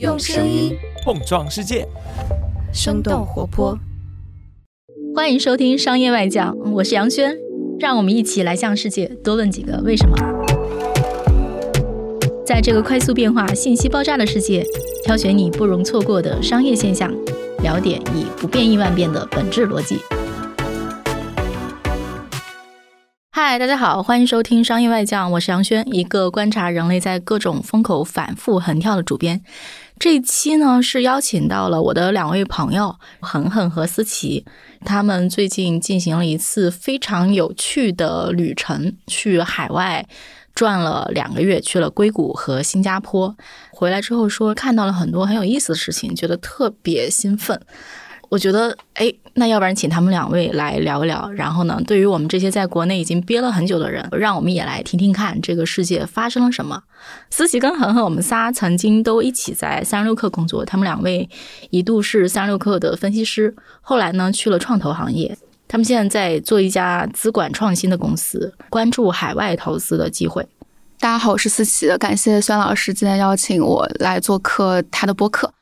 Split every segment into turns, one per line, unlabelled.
用声音
碰撞世界，
生动活泼。
欢迎收听《商业外讲》，我是杨轩，让我们一起来向世界多问几个为什么。在这个快速变化、信息爆炸的世界，挑选你不容错过的商业现象，了解以不变应万变的本质逻辑。嗨，大家好，欢迎收听《商业外讲》，我是杨轩，一个观察人类在各种风口反复横跳的主编。这一期呢，是邀请到了我的两位朋友恒恒和思琪，他们最近进行了一次非常有趣的旅程，去海外转了两个月，去了硅谷和新加坡。回来之后说看到了很多很有意思的事情，觉得特别兴奋。我觉得，哎，那要不然请他们两位来聊一聊。然后呢，对于我们这些在国内已经憋了很久的人，让我们也来听听看这个世界发生了什么。思琪跟恒恒，我们仨曾经都一起在三十六氪工作，他们两位一度是三十六氪的分析师，后来呢去了创投行业。他们现在在做一家资管创新的公司，关注海外投资的机会。
大家好，我是思琪，感谢孙老师今天邀请我来做客他的播客。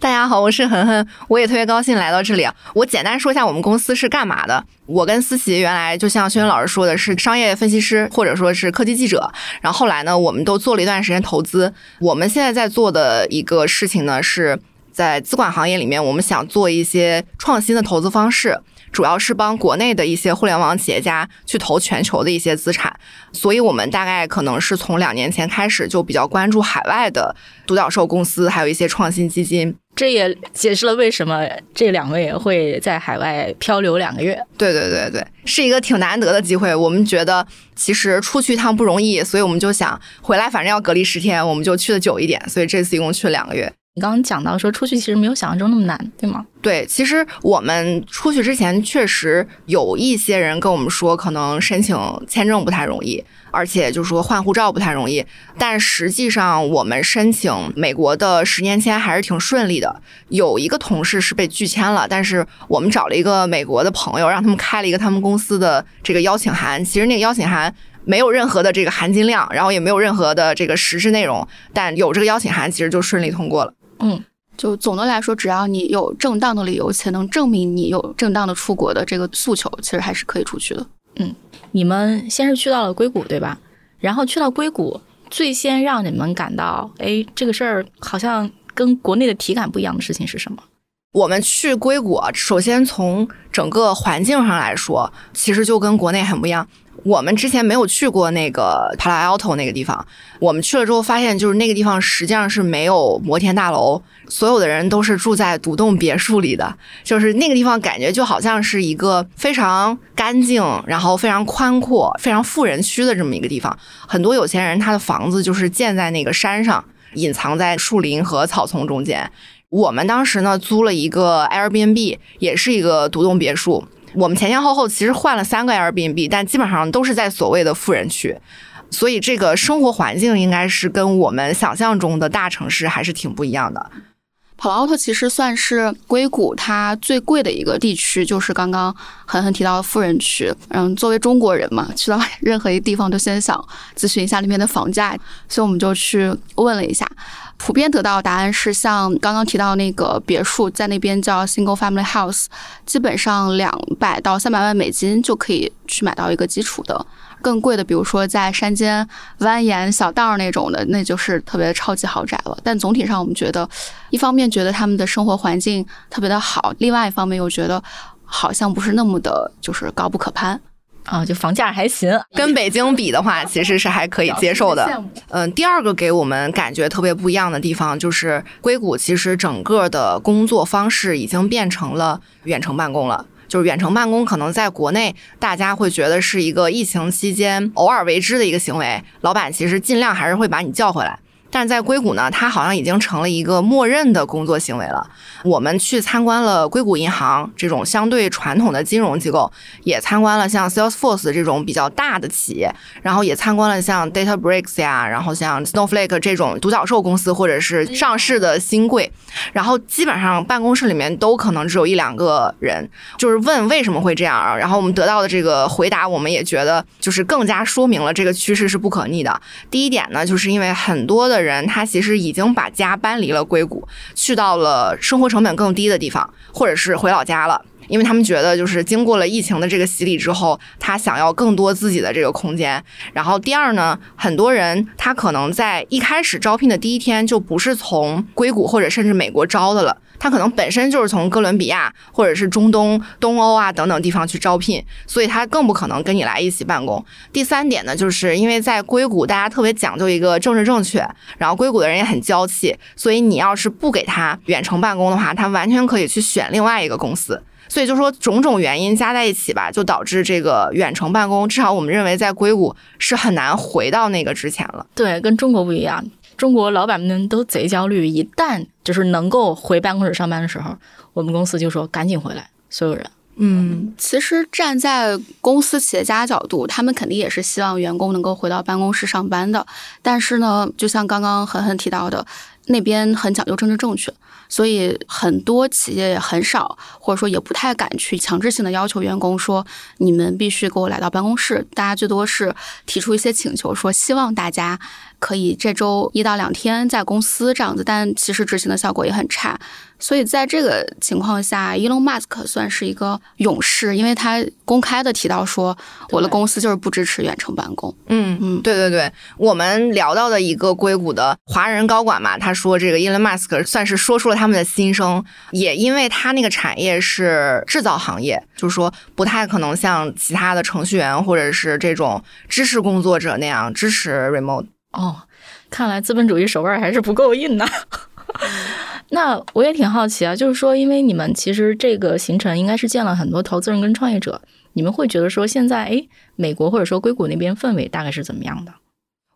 大家好，我是恒恒，我也特别高兴来到这里。我简单说一下我们公司是干嘛的。我跟思琪原来就像轩轩老师说的是商业分析师，或者说是科技记者。然后后来呢，我们都做了一段时间投资。我们现在在做的一个事情呢，是在资管行业里面，我们想做一些创新的投资方式。主要是帮国内的一些互联网企业家去投全球的一些资产，所以我们大概可能是从两年前开始就比较关注海外的独角兽公司，还有一些创新基金。
这也解释了为什么这两位会在海外 漂流两个月。
对对对对，是一个挺难得的机会。我们觉得其实出去一趟不容易，所以我们就想回来，反正要隔离十天，我们就去的久一点。所以这次一共去了两个月。
刚刚讲到说出去其实没有想象中那么难，对吗？
对，其实我们出去之前确实有一些人跟我们说，可能申请签证不太容易，而且就是说换护照不太容易。但实际上我们申请美国的十年签还是挺顺利的。有一个同事是被拒签了，但是我们找了一个美国的朋友，让他们开了一个他们公司的这个邀请函。其实那个邀请函没有任何的这个含金量，然后也没有任何的这个实质内容，但有这个邀请函，其实就顺利通过了。
嗯，就总的来说，只要你有正当的理由，且能证明你有正当的出国的这个诉求，其实还是可以出去的。
嗯，你们先是去到了硅谷，对吧？然后去到硅谷，最先让你们感到，哎，这个事儿好像跟国内的体感不一样的事情是什么？
我们去硅谷，首先从整个环境上来说，其实就跟国内很不一样。我们之前没有去过那个 Palo Alto 那个地方，我们去了之后发现，就是那个地方实际上是没有摩天大楼，所有的人都是住在独栋别墅里的，就是那个地方感觉就好像是一个非常干净，然后非常宽阔、非常富人区的这么一个地方。很多有钱人他的房子就是建在那个山上，隐藏在树林和草丛中间。我们当时呢租了一个 Airbnb，也是一个独栋别墅。我们前前后后其实换了三个 Airbnb，但基本上都是在所谓的富人区，所以这个生活环境应该是跟我们想象中的大城市还是挺不一样的。
普劳特其实算是硅谷它最贵的一个地区，就是刚刚狠狠提到的富人区。嗯，作为中国人嘛，去到 任何一个地方都先想咨询一下那边的房价，所以我们就去问了一下。普遍得到的答案是，像刚刚提到那个别墅，在那边叫 single family house，基本上两百到三百万美金就可以去买到一个基础的。更贵的，比如说在山间蜿蜒小道那种的，那就是特别超级豪宅了。但总体上，我们觉得，一方面觉得他们的生活环境特别的好，另外一方面又觉得好像不是那么的，就是高不可攀。
啊，就房价还行，
跟北京比的话，其实是还可以接受的。嗯，第二个给我们感觉特别不一样的地方，就是硅谷其实整个的工作方式已经变成了远程办公了。就是远程办公，可能在国内大家会觉得是一个疫情期间偶尔为之的一个行为，老板其实尽量还是会把你叫回来。但是在硅谷呢，它好像已经成了一个默认的工作行为了。我们去参观了硅谷银行这种相对传统的金融机构，也参观了像 Salesforce 这种比较大的企业，然后也参观了像 DataBricks 呀，然后像 Snowflake 这种独角兽公司或者是上市的新贵。然后基本上办公室里面都可能只有一两个人，就是问为什么会这样。然后我们得到的这个回答，我们也觉得就是更加说明了这个趋势是不可逆的。第一点呢，就是因为很多的。人他其实已经把家搬离了硅谷，去到了生活成本更低的地方，或者是回老家了。因为他们觉得，就是经过了疫情的这个洗礼之后，他想要更多自己的这个空间。然后第二呢，很多人他可能在一开始招聘的第一天就不是从硅谷或者甚至美国招的了，他可能本身就是从哥伦比亚或者是中东、东欧啊等等地方去招聘，所以他更不可能跟你来一起办公。第三点呢，就是因为在硅谷大家特别讲究一个政治正确，然后硅谷的人也很娇气，所以你要是不给他远程办公的话，他完全可以去选另外一个公司。所以就说种种原因加在一起吧，就导致这个远程办公，至少我们认为在硅谷是很难回到那个之前了。
对，跟中国不一样，中国老板们都贼焦虑，一旦就是能够回办公室上班的时候，我们公司就说赶紧回来，所有人。
嗯，其实站在公司企业家角度，他们肯定也是希望员工能够回到办公室上班的。但是呢，就像刚刚狠狠提到的，那边很讲究政治正确。所以很多企业也很少，或者说也不太敢去强制性的要求员工说你们必须给我来到办公室。大家最多是提出一些请求，说希望大家可以这周一到两天在公司这样子，但其实执行的效果也很差。所以在这个情况下，Elon Musk 算是一个勇士，因为他公开的提到说，我的公司就是不支持远程办公。
嗯嗯，对对对，我们聊到的一个硅谷的华人高管嘛，他说这个 Elon Musk 算是说出了他们的心声，也因为他那个产业是制造行业，就是说不太可能像其他的程序员或者是这种知识工作者那样支持 remote。
哦，看来资本主义手腕还是不够硬呐。那我也挺好奇啊，就是说，因为你们其实这个行程应该是见了很多投资人跟创业者，你们会觉得说现在，哎，美国或者说硅谷那边氛围大概是怎么样的？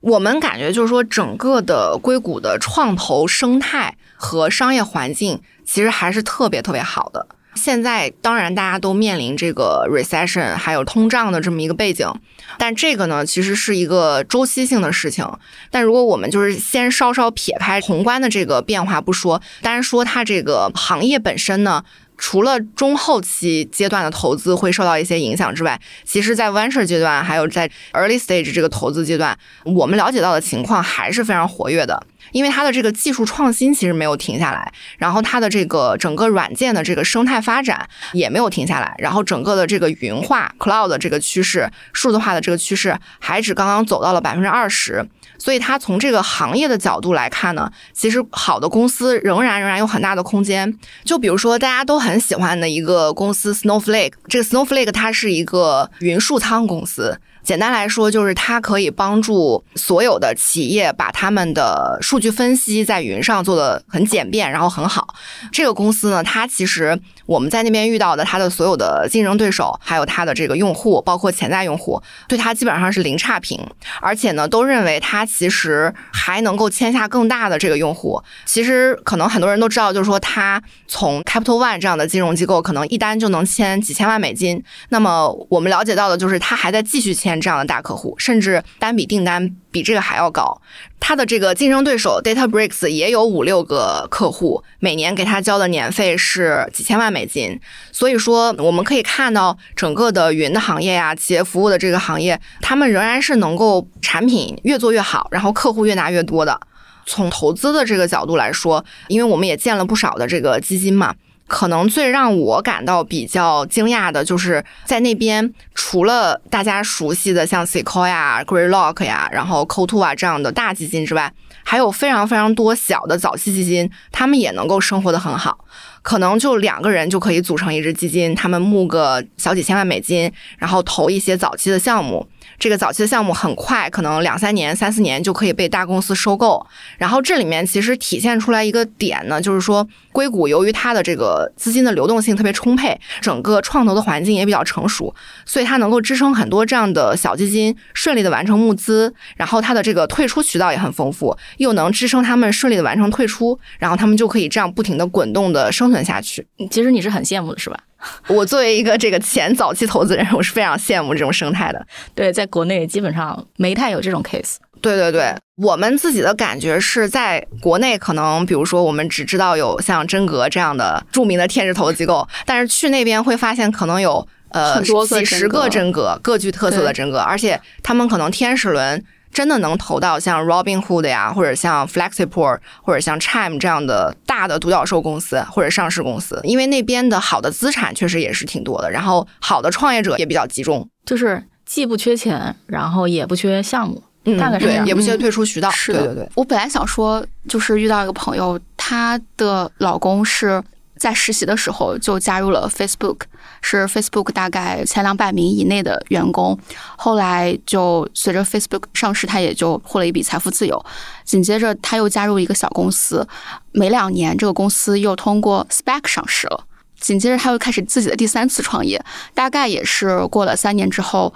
我们感觉就是说，整个的硅谷的创投生态和商业环境其实还是特别特别好的。现在当然大家都面临这个 recession 还有通胀的这么一个背景，但这个呢其实是一个周期性的事情。但如果我们就是先稍稍撇开宏观的这个变化不说，单说它这个行业本身呢，除了中后期阶段的投资会受到一些影响之外，其实在 venture 阶段还有在 early stage 这个投资阶段，我们了解到的情况还是非常活跃的。因为它的这个技术创新其实没有停下来，然后它的这个整个软件的这个生态发展也没有停下来，然后整个的这个云化 cloud 的这个趋势、数字化的这个趋势还只刚刚走到了百分之二十，所以他从这个行业的角度来看呢，其实好的公司仍然仍然有很大的空间。就比如说大家都很喜欢的一个公司 Snowflake，这个 Snowflake 它是一个云数仓公司。简单来说，就是它可以帮助所有的企业把他们的数据分析在云上做的很简便，然后很好。这个公司呢，它其实我们在那边遇到的它的所有的竞争对手，还有它的这个用户，包括潜在用户，对它基本上是零差评，而且呢，都认为它其实还能够签下更大的这个用户。其实可能很多人都知道，就是说它从 Capital One 这样的金融机构，可能一单就能签几千万美金。那么我们了解到的就是它还在继续签。这样的大客户，甚至单笔订单比这个还要高。他的这个竞争对手 DataBricks 也有五六个客户，每年给他交的年费是几千万美金。所以说，我们可以看到整个的云的行业呀，企业服务的这个行业，他们仍然是能够产品越做越好，然后客户越拿越多的。从投资的这个角度来说，因为我们也见了不少的这个基金嘛。可能最让我感到比较惊讶的就是在那边，除了大家熟悉的像 Sequoia、Greylock 呀，然后 Coatue 啊这样的大基金之外，还有非常非常多小的早期基金，他们也能够生活的很好。可能就两个人就可以组成一支基金，他们募个小几千万美金，然后投一些早期的项目。这个早期的项目很快，可能两三年、三四年就可以被大公司收购。然后这里面其实体现出来一个点呢，就是说硅谷由于它的这个资金的流动性特别充沛，整个创投的环境也比较成熟，所以它能够支撑很多这样的小基金顺利的完成募资。然后它的这个退出渠道也很丰富，又能支撑他们顺利的完成退出，然后他们就可以这样不停的滚动的生存下去。
其实你是很羡慕的，是吧？
我作为一个这个前早期投资人，我是非常羡慕这种生态的。
对，在国内基本上没太有这种 case。
对对对，我们自己的感觉是在国内，可能比如说我们只知道有像真格这样的著名的天使投资机构，但是去那边会发现可能有呃几十个真格，各具特色的真格，而且他们可能天使轮。真的能投到像 Robinhood 呀，或者像 Flexiport，或者像 Chime 这样的大的独角兽公司或者上市公司，因为那边的好的资产确实也是挺多的，然后好的创业者也比较集中，
就是既不缺钱，然后也不缺项目，大概是这样，
也不缺退出渠道。
是
的，对对对。
我本来想说，就是遇到一个朋友，她的老公是。在实习的时候就加入了 Facebook，是 Facebook 大概前两百名以内的员工。后来就随着 Facebook 上市，他也就获了一笔财富自由。紧接着他又加入一个小公司，没两年这个公司又通过 SPAC 上市了。紧接着他又开始自己的第三次创业，大概也是过了三年之后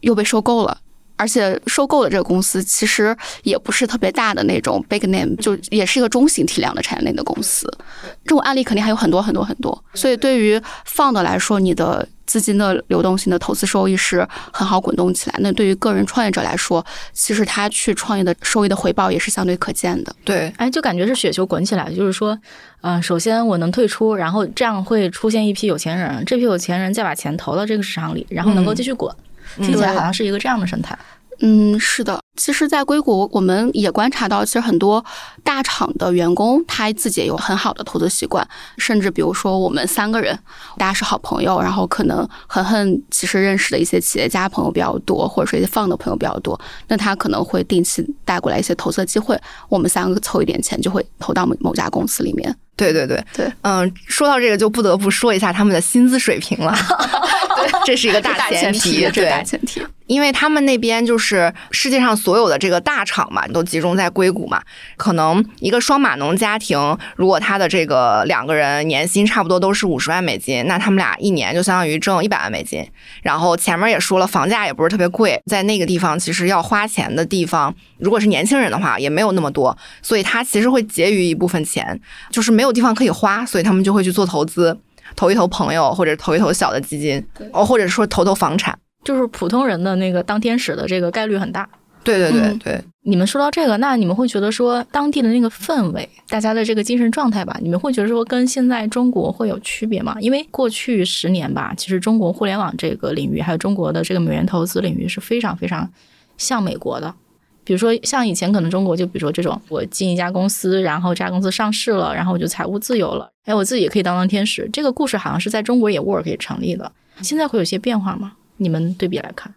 又被收购了。而且收购的这个公司其实也不是特别大的那种 big name，就也是一个中型体量的产业链的公司。这种案例肯定还有很多很多很多。所以对于放的来说，你的资金的流动性的投资收益是很好滚动起来。那对于个人创业者来说，其实他去创业的收益的回报也是相对可见的。
对，
哎，就感觉是雪球滚起来，就是说，嗯，首先我能退出，然后这样会出现一批有钱人，这批有钱人再把钱投到这个市场里，然后能够继续滚。听起来好像是一个这样的生态。
嗯，是的。其实，在硅谷，我们也观察到，其实很多大厂的员工他自己也有很好的投资习惯。甚至比如说，我们三个人，大家是好朋友，然后可能恒恒其实认识的一些企业家朋友比较多，或者说一些放的朋友比较多，那他可能会定期带过来一些投资的机会，我们三个凑一点钱，就会投到某某家公司里面。
对对对
对，
嗯，说到这个，就不得不说一下他们的薪资水平了。这是一个大前提，
对大前提，
因为他们那边就是世界上所有的这个大厂嘛，都集中在硅谷嘛。可能一个双码农家庭，如果他的这个两个人年薪差不多都是五十万美金，那他们俩一年就相当于挣一百万美金。然后前面也说了，房价也不是特别贵，在那个地方其实要花钱的地方，如果是年轻人的话，也没有那么多，所以他其实会结余一部分钱，就是没有地方可以花，所以他们就会去做投资。投一投朋友，或者投一投小的基金，哦，或者说投投房产，
就是普通人的那个当天使的这个概率很大。
对对对对，
你们说到这个，那你们会觉得说当地的那个氛围，大家的这个精神状态吧，你们会觉得说跟现在中国会有区别吗？因为过去十年吧，其实中国互联网这个领域，还有中国的这个美元投资领域是非常非常像美国的。比如说，像以前可能中国就比如说这种，我进一家公司，然后这家公司上市了，然后我就财务自由了，哎，我自己也可以当当天使。这个故事好像是在中国也 work 也成立的。现在会有些变化吗？你们对比来看，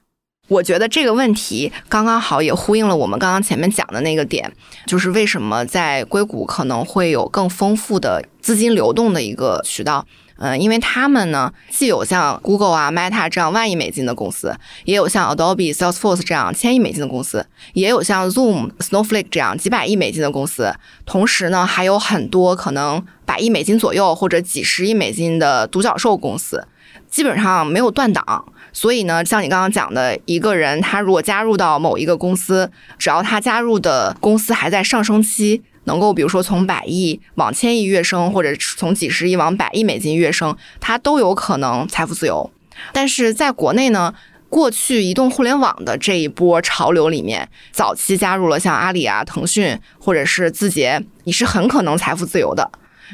我觉得这个问题刚刚好也呼应了我们刚刚前面讲的那个点，就是为什么在硅谷可能会有更丰富的资金流动的一个渠道。嗯，因为他们呢，既有像 Google 啊、Meta 这样万亿美金的公司，也有像 Adobe、Salesforce 这样千亿美金的公司，也有像 Zoom、Snowflake 这样几百亿美金的公司。同时呢，还有很多可能百亿美金左右或者几十亿美金的独角兽公司，基本上没有断档。所以呢，像你刚刚讲的，一个人他如果加入到某一个公司，只要他加入的公司还在上升期。能够比如说从百亿往千亿跃升，或者从几十亿往百亿美金跃升，它都有可能财富自由。但是在国内呢，过去移动互联网的这一波潮流里面，早期加入了像阿里啊、腾讯或者是字节，你是很可能财富自由的。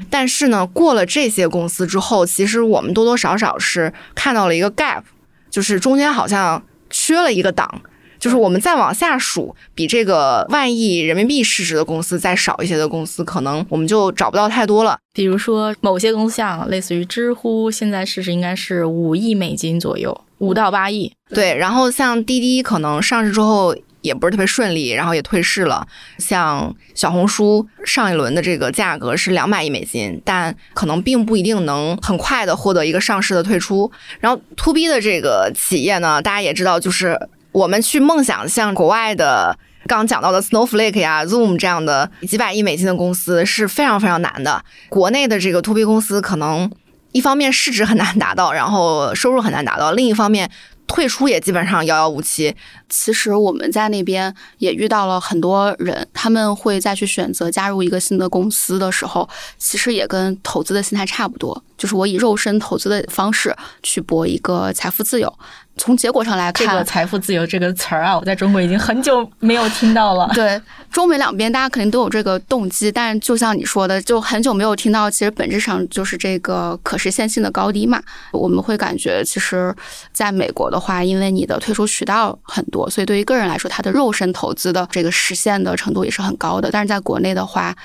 但是呢，过了这些公司之后，其实我们多多少少是看到了一个 gap，就是中间好像缺了一个档。就是我们再往下数，比这个万亿人民币市值的公司再少一些的公司，可能我们就找不到太多了。
比如说某些公司，像类似于知乎，现在市值应该是五亿美金左右，五到八亿。
对，然后像滴滴，可能上市之后也不是特别顺利，然后也退市了。像小红书上一轮的这个价格是两百亿美金，但可能并不一定能很快的获得一个上市的退出。然后 to B 的这个企业呢，大家也知道，就是。我们去梦想像国外的刚讲到的 Snowflake 呀、Zoom 这样的几百亿美金的公司是非常非常难的。国内的这个 To B 公司可能一方面市值很难达到，然后收入很难达到；另一方面退出也基本上遥遥无期。
其实我们在那边也遇到了很多人，他们会再去选择加入一个新的公司的时候，其实也跟投资的心态差不多。就是我以肉身投资的方式去博一个财富自由。从结果上来看，
这个“财富自由”这个词儿啊，我在中国已经很久没有听到了。
对，中美两边大家肯定都有这个动机，但就像你说的，就很久没有听到，其实本质上就是这个可实现性的高低嘛。我们会感觉，其实在美国的话，因为你的退出渠道很多，所以对于个人来说，他的肉身投资的这个实现的程度也是很高的。但是在国内的话，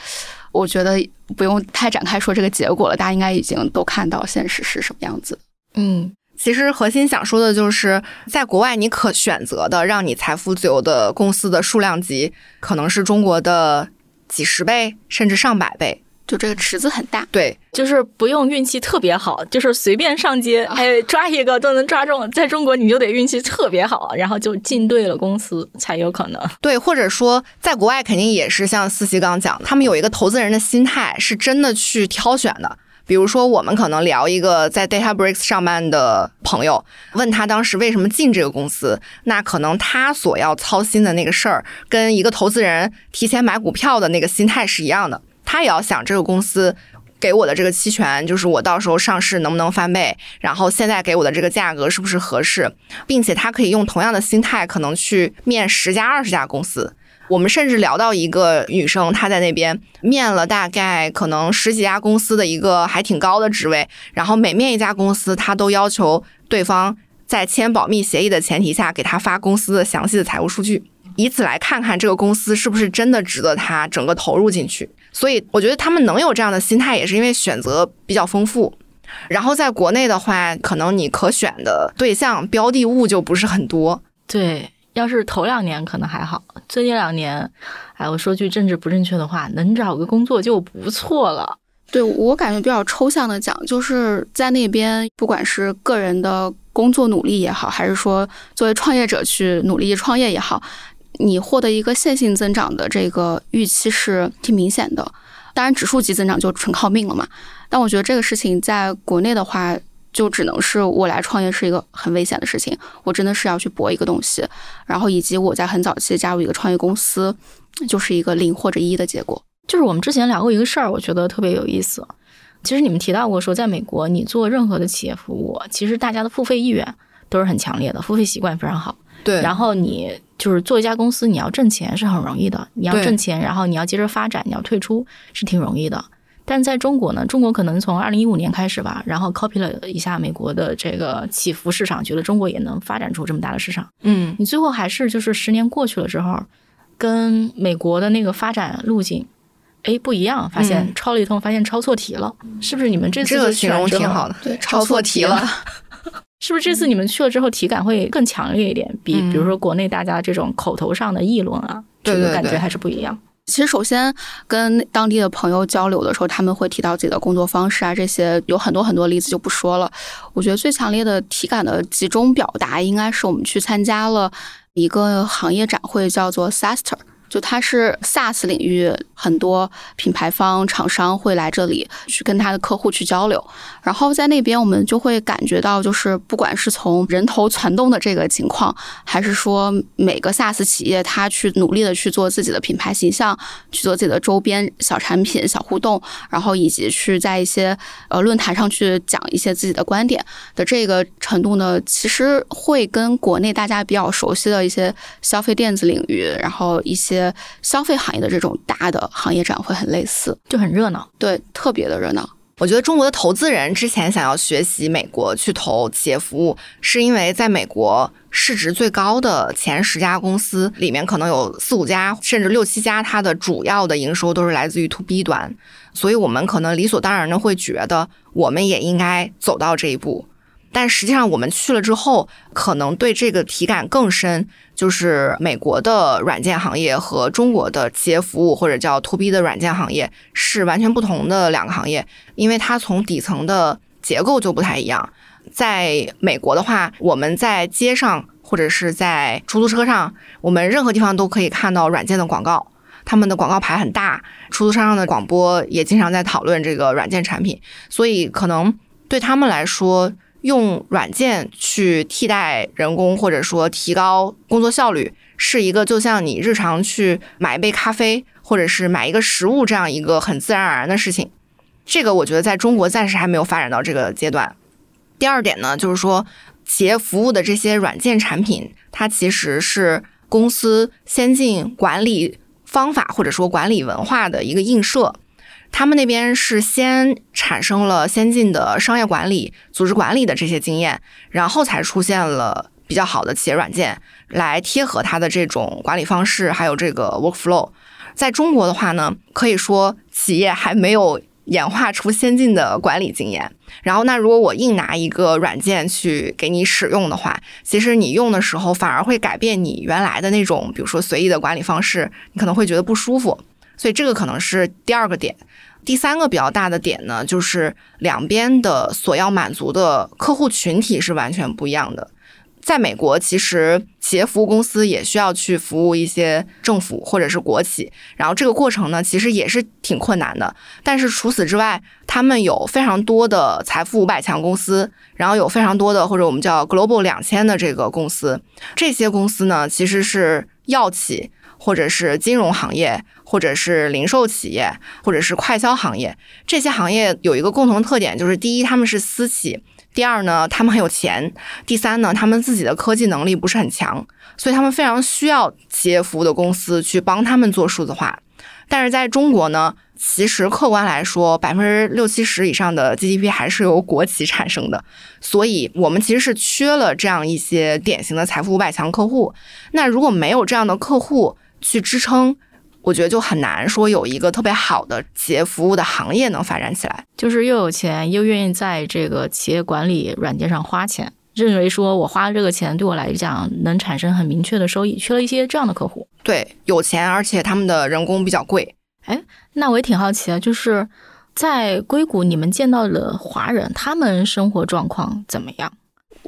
我觉得不用太展开说这个结果了，大家应该已经都看到现实是什么样子。
嗯。
其实核心想说的就是，在国外你可选择的让你财富自由的公司的数量级，可能是中国的几十倍甚至上百倍，
就这个池子很大。
对，
就是不用运气特别好，就是随便上街，哎，抓一个都能抓中。在中国你就得运气特别好，然后就进对了公司才有可能。
对，或者说在国外肯定也是像思琪刚讲的，他们有一个投资人的心态，是真的去挑选的。比如说，我们可能聊一个在 DataBricks 上班的朋友，问他当时为什么进这个公司，那可能他所要操心的那个事儿，跟一个投资人提前买股票的那个心态是一样的。他也要想这个公司给我的这个期权，就是我到时候上市能不能翻倍，然后现在给我的这个价格是不是合适，并且他可以用同样的心态，可能去面十家、二十家公司。我们甚至聊到一个女生，她在那边面了大概可能十几家公司的一个还挺高的职位，然后每面一家公司，她都要求对方在签保密协议的前提下给她发公司的详细的财务数据，以此来看看这个公司是不是真的值得她整个投入进去。所以我觉得他们能有这样的心态，也是因为选择比较丰富。然后在国内的话，可能你可选的对象标的物就不是很多。
对。要是头两年可能还好，最近两年，哎，我说句政治不正确的话，能找个工作就不错了。
对我感觉比较抽象的讲，就是在那边，不管是个人的工作努力也好，还是说作为创业者去努力创业也好，你获得一个线性增长的这个预期是挺明显的。当然，指数级增长就纯靠命了嘛。但我觉得这个事情在国内的话。就只能是我来创业是一个很危险的事情，我真的是要去搏一个东西，然后以及我在很早期加入一个创业公司，就是一个零或者一的结果。
就是我们之前聊过一个事儿，我觉得特别有意思。其实你们提到过说，在美国你做任何的企业服务，其实大家的付费意愿都是很强烈的，付费习惯非常好。
对。
然后你就是做一家公司，你要挣钱是很容易的，你要挣钱，然后你要接着发展，你要退出是挺容易的。但在中国呢，中国可能从二零一五年开始吧，然后 copy 了一下美国的这个起伏市场，觉得中国也能发展出这么大的市场。
嗯，
你最后还是就是十年过去了之后，跟美国的那个发展路径，哎不一样，发现抄了一通，发现抄错题了，是不是？你们这次
这个形容挺好的，
对，
抄错题了，
是不是？这次你们去了之后，体感会更强烈一点，比比如说国内大家这种口头上的议论啊，这个感觉还是不一样。
其实，首先跟当地的朋友交流的时候，他们会提到自己的工作方式啊，这些有很多很多例子就不说了。我觉得最强烈的体感的集中表达，应该是我们去参加了一个行业展会，叫做 Saster。就它是 SaaS 领域很多品牌方厂商会来这里去跟他的客户去交流，然后在那边我们就会感觉到，就是不管是从人头攒动的这个情况，还是说每个 SaaS 企业他去努力的去做自己的品牌形象，去做自己的周边小产品、小互动，然后以及去在一些呃论坛上去讲一些自己的观点的这个程度呢，其实会跟国内大家比较熟悉的一些消费电子领域，然后一些。消费行业的这种大的行业展会很类似，
就很热闹，
对，特别的热闹。
我觉得中国的投资人之前想要学习美国去投企业服务，是因为在美国市值最高的前十家公司里面，可能有四五家甚至六七家，它的主要的营收都是来自于 to B 端，所以我们可能理所当然的会觉得，我们也应该走到这一步。但实际上，我们去了之后，可能对这个体感更深。就是美国的软件行业和中国的企业服务或者叫 to B 的软件行业是完全不同的两个行业，因为它从底层的结构就不太一样。在美国的话，我们在街上或者是在出租车上，我们任何地方都可以看到软件的广告，他们的广告牌很大，出租车上的广播也经常在讨论这个软件产品，所以可能对他们来说。用软件去替代人工，或者说提高工作效率，是一个就像你日常去买一杯咖啡，或者是买一个食物这样一个很自然而然的事情。这个我觉得在中国暂时还没有发展到这个阶段。第二点呢，就是说企业服务的这些软件产品，它其实是公司先进管理方法或者说管理文化的一个映射。他们那边是先产生了先进的商业管理、组织管理的这些经验，然后才出现了比较好的企业软件来贴合它的这种管理方式，还有这个 workflow。在中国的话呢，可以说企业还没有演化出先进的管理经验。然后，那如果我硬拿一个软件去给你使用的话，其实你用的时候反而会改变你原来的那种，比如说随意的管理方式，你可能会觉得不舒服。所以这个可能是第二个点。第三个比较大的点呢，就是两边的所要满足的客户群体是完全不一样的。在美国，其实企业服务公司也需要去服务一些政府或者是国企，然后这个过程呢，其实也是挺困难的。但是除此之外，他们有非常多的财富五百强公司，然后有非常多的或者我们叫 Global 两千的这个公司，这些公司呢，其实是药企。或者是金融行业，或者是零售企业，或者是快销行业，这些行业有一个共同特点，就是第一，他们是私企；第二呢，他们很有钱；第三呢，他们自己的科技能力不是很强，所以他们非常需要企业服务的公司去帮他们做数字化。但是在中国呢，其实客观来说，百分之六七十以上的 GDP 还是由国企产生的，所以我们其实是缺了这样一些典型的财富五百强客户。那如果没有这样的客户，去支撑，我觉得就很难说有一个特别好的企业服务的行业能发展起来。
就是又有钱又愿意在这个企业管理软件上花钱，认为说我花这个钱对我来讲能产生很明确的收益，缺了一些这样的客户。
对，有钱而且他们的人工比较贵。
哎，那我也挺好奇啊，就是在硅谷你们见到的华人，他们生活状况怎么样？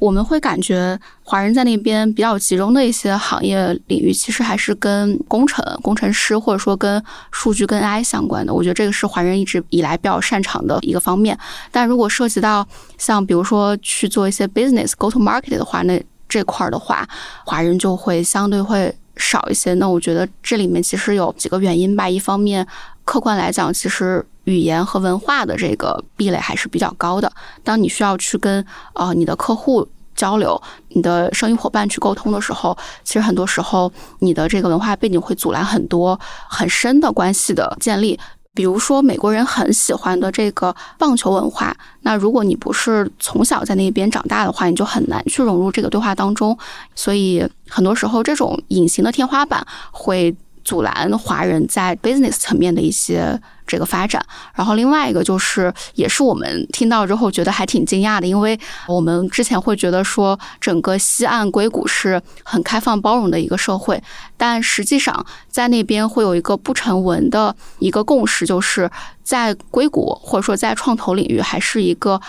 我们会感觉华人在那边比较集中的一些行业领域，其实还是跟工程、工程师或者说跟数据、跟 AI 相关的。我觉得这个是华人一直以来比较擅长的一个方面。但如果涉及到像比如说去做一些 business go to market 的话，那这块儿的话，华人就会相对会少一些。那我觉得这里面其实有几个原因吧。一方面，客观来讲，其实。语言和文化的这个壁垒还是比较高的。当你需要去跟呃你的客户交流、你的生意伙伴去沟通的时候，其实很多时候你的这个文化背景会阻拦很多很深的关系的建立。比如说，美国人很喜欢的这个棒球文化，那如果你不是从小在那边长大的话，你就很难去融入这个对话当中。所以很多时候，这种隐形的天花板会。阻拦华人在 business 层面的一些这个发展，然后另外一个就是，也是我们听到之后觉得还挺惊讶的，因为我们之前会觉得说整个西岸硅谷是很开放包容的一个社会，但实际上在那边会有一个不成文的一个共识，就是在硅谷或者说在创投领域，还是一个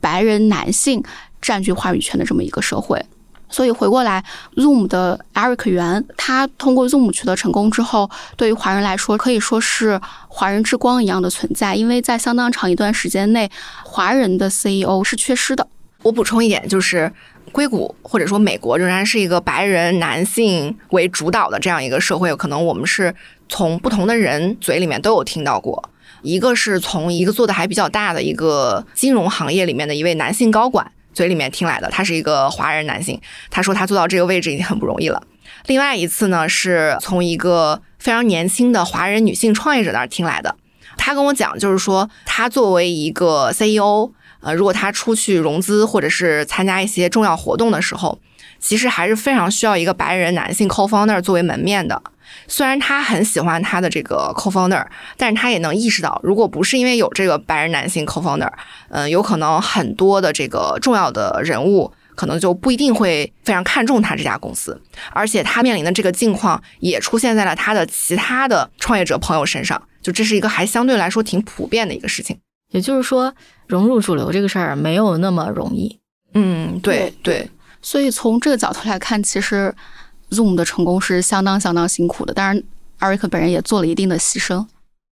白人男性占据话语权的这么一个社会。所以回过来，Zoom 的 Eric 袁，他通过 Zoom 取得成功之后，对于华人来说可以说是华人之光一样的存在。因为在相当长一段时间内，华人的 CEO 是缺失的。
我补充一点，就是硅谷或者说美国仍然是一个白人男性为主导的这样一个社会。可能我们是从不同的人嘴里面都有听到过，一个是从一个做的还比较大的一个金融行业里面的一位男性高管。嘴里面听来的，他是一个华人男性，他说他做到这个位置已经很不容易了。另外一次呢，是从一个非常年轻的华人女性创业者那儿听来的，他跟我讲，就是说他作为一个 CEO，呃，如果他出去融资或者是参加一些重要活动的时候，其实还是非常需要一个白人男性 co-founder 作为门面的。虽然他很喜欢他的这个 co-founder，但是他也能意识到，如果不是因为有这个白人男性 co-founder，嗯，有可能很多的这个重要的人物可能就不一定会非常看重他这家公司。而且他面临的这个境况也出现在了他的其他的创业者朋友身上，就这是一个还相对来说挺普遍的一个事情。
也就是说，融入主流这个事儿没有那么容易。
嗯，对对。
所以从这个角度来看，其实。Zoom 的成功是相当相当辛苦的，当然艾瑞克本人也做了一定的牺牲。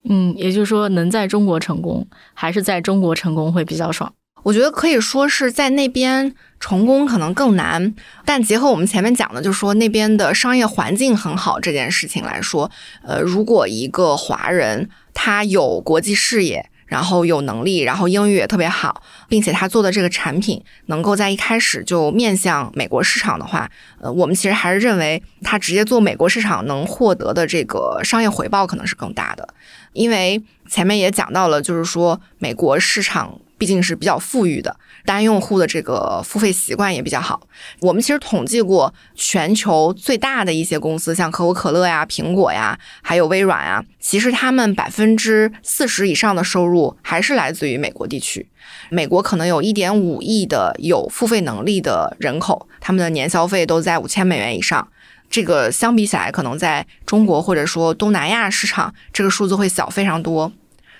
嗯，也就是说，能在中国成功，还是在中国成功会比较爽。
我觉得可以说是在那边成功可能更难，但结合我们前面讲的，就是说那边的商业环境很好这件事情来说，呃，如果一个华人他有国际视野。然后有能力，然后英语也特别好，并且他做的这个产品能够在一开始就面向美国市场的话，呃，我们其实还是认为他直接做美国市场能获得的这个商业回报可能是更大的，因为前面也讲到了，就是说美国市场毕竟是比较富裕的。单用户的这个付费习惯也比较好。我们其实统计过全球最大的一些公司，像可口可乐呀、苹果呀，还有微软啊，其实他们百分之四十以上的收入还是来自于美国地区。美国可能有一点五亿的有付费能力的人口，他们的年消费都在五千美元以上。这个相比起来，可能在中国或者说东南亚市场，这个数字会小非常多。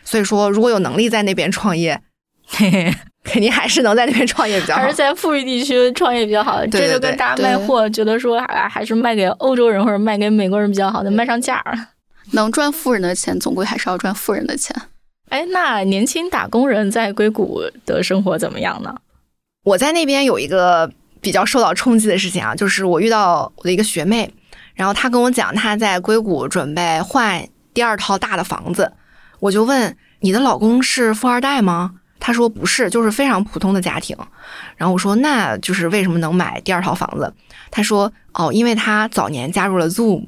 所以说，如果有能力在那边创业，肯定还是能在那边创业比较好，
还是在富裕地区创业比较好。这就跟大家卖货，觉得说还还是卖给欧洲人或者卖给美国人比较好，能卖上价儿。
能赚富人的钱，总归还是要赚富人的钱。
哎，那年轻打工人在硅谷的生活怎么样呢？
我在那边有一个比较受到冲击的事情啊，就是我遇到我的一个学妹，然后她跟我讲她在硅谷准备换第二套大的房子，我就问你的老公是富二代吗？他说不是，就是非常普通的家庭。然后我说，那就是为什么能买第二套房子？他说，哦，因为他早年加入了 Zoom，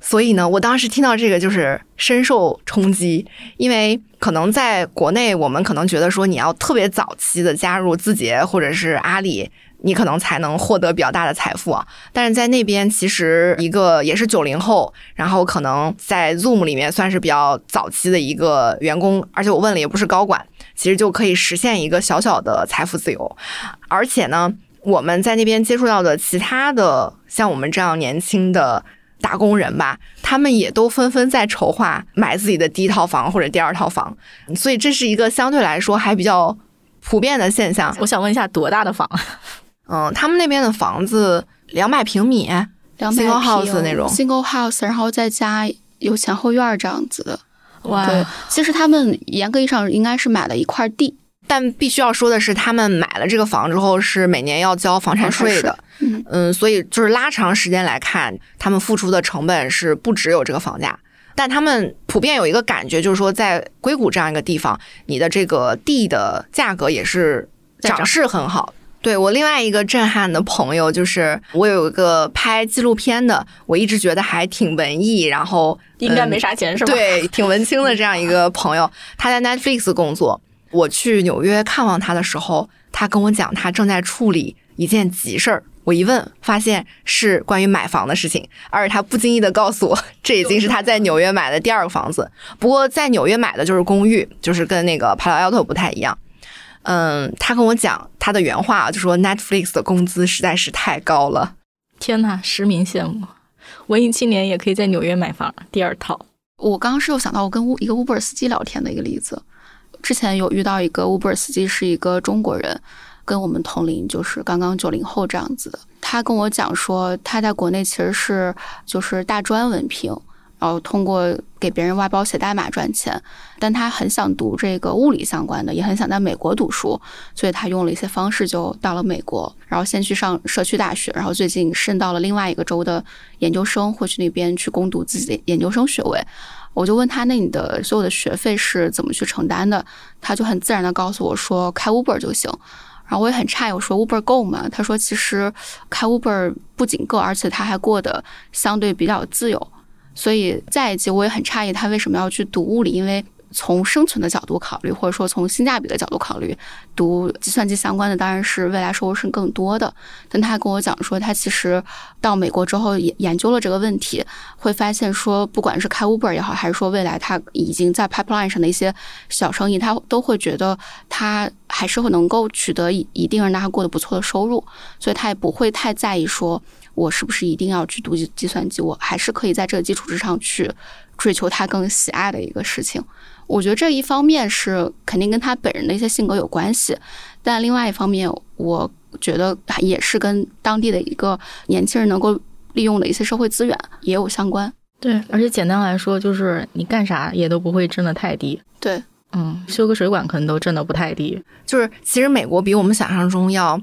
所以呢，我当时听到这个就是深受冲击，因为可能在国内，我们可能觉得说你要特别早期的加入字节或者是阿里。你可能才能获得比较大的财富啊，但是在那边其实一个也是九零后，然后可能在 Zoom 里面算是比较早期的一个员工，而且我问了也不是高管，其实就可以实现一个小小的财富自由。而且呢，我们在那边接触到的其他的像我们这样年轻的打工人吧，他们也都纷纷在筹划买自己的第一套房或者第二套房，所以这是一个相对来说还比较普遍的现象。
我想问一下，多大的房？
嗯，他们那边的房子两百平米，
两百
house 那种
single house，然后再加有前后院这样子的。
哇，
对，其实他们严格意义上应该是买了一块地，
但必须要说的是，他们买了这个房之后是每年要交房产税的。
嗯
嗯，所以就是拉长时间来看，他们付出的成本是不只有这个房价。但他们普遍有一个感觉，就是说在硅谷这样一个地方，你的这个地的价格也是涨势很好。对我另外一个震撼的朋友，就是我有一个拍纪录片的，我一直觉得还挺文艺，然后
应该没啥钱是吧？
对，挺文青的这样一个朋友，他在 Netflix 工作。我去纽约看望他的时候，他跟我讲他正在处理一件急事儿。我一问，发现是关于买房的事情，而且他不经意的告诉我，这已经是他在纽约买的第二个房子。不过在纽约买的就是公寓，就是跟那个 Palo Alto 不太一样。嗯，他跟我讲他的原话，就说 Netflix 的工资实在是太高了。
天呐，实名羡慕，文艺青年也可以在纽约买房。第二套，
我刚刚是又想到我跟乌一个 Uber 司机聊天的一个例子。之前有遇到一个 Uber 司机是一个中国人，跟我们同龄，就是刚刚九零后这样子的。他跟我讲说，他在国内其实是就是大专文凭。然后通过给别人外包写代码赚钱，但他很想读这个物理相关的，也很想在美国读书，所以他用了一些方式就到了美国，然后先去上社区大学，然后最近升到了另外一个州的研究生，会去那边去攻读自己的研究生学位。我就问他，那你的所有的学费是怎么去承担的？他就很自然的告诉我说，开 Uber 就行。然后我也很诧异，我说 Uber 够吗？他说其实开 Uber 不仅够，而且他还过得相对比较自由。所以，再一集我也很诧异，他为什么要去读物理？因为从生存的角度考虑，或者说从性价比的角度考虑，读计算机相关的当然是未来收入是更多的。但他跟我讲说，他其实到美国之后研研究了这个问题，会发现说，不管是开 Uber 也好，还是说未来他已经在 pipeline 上的一些小生意，他都会觉得他还是会能够取得一一定让他过得不错的收入，所以他也不会太在意说。我是不是一定要去读计计算机？我还是可以在这个基础之上去追求他更喜爱的一个事情。我觉得这一方面是肯定跟他本人的一些性格有关系，但另外一方面，我觉得也是跟当地的一个年轻人能够利用的一些社会资源也有相关。
对，而且简单来说，就是你干啥也都不会挣得太低。
对，
嗯，修个水管可能都挣得不太低。
就是其实美国比我们想象中要。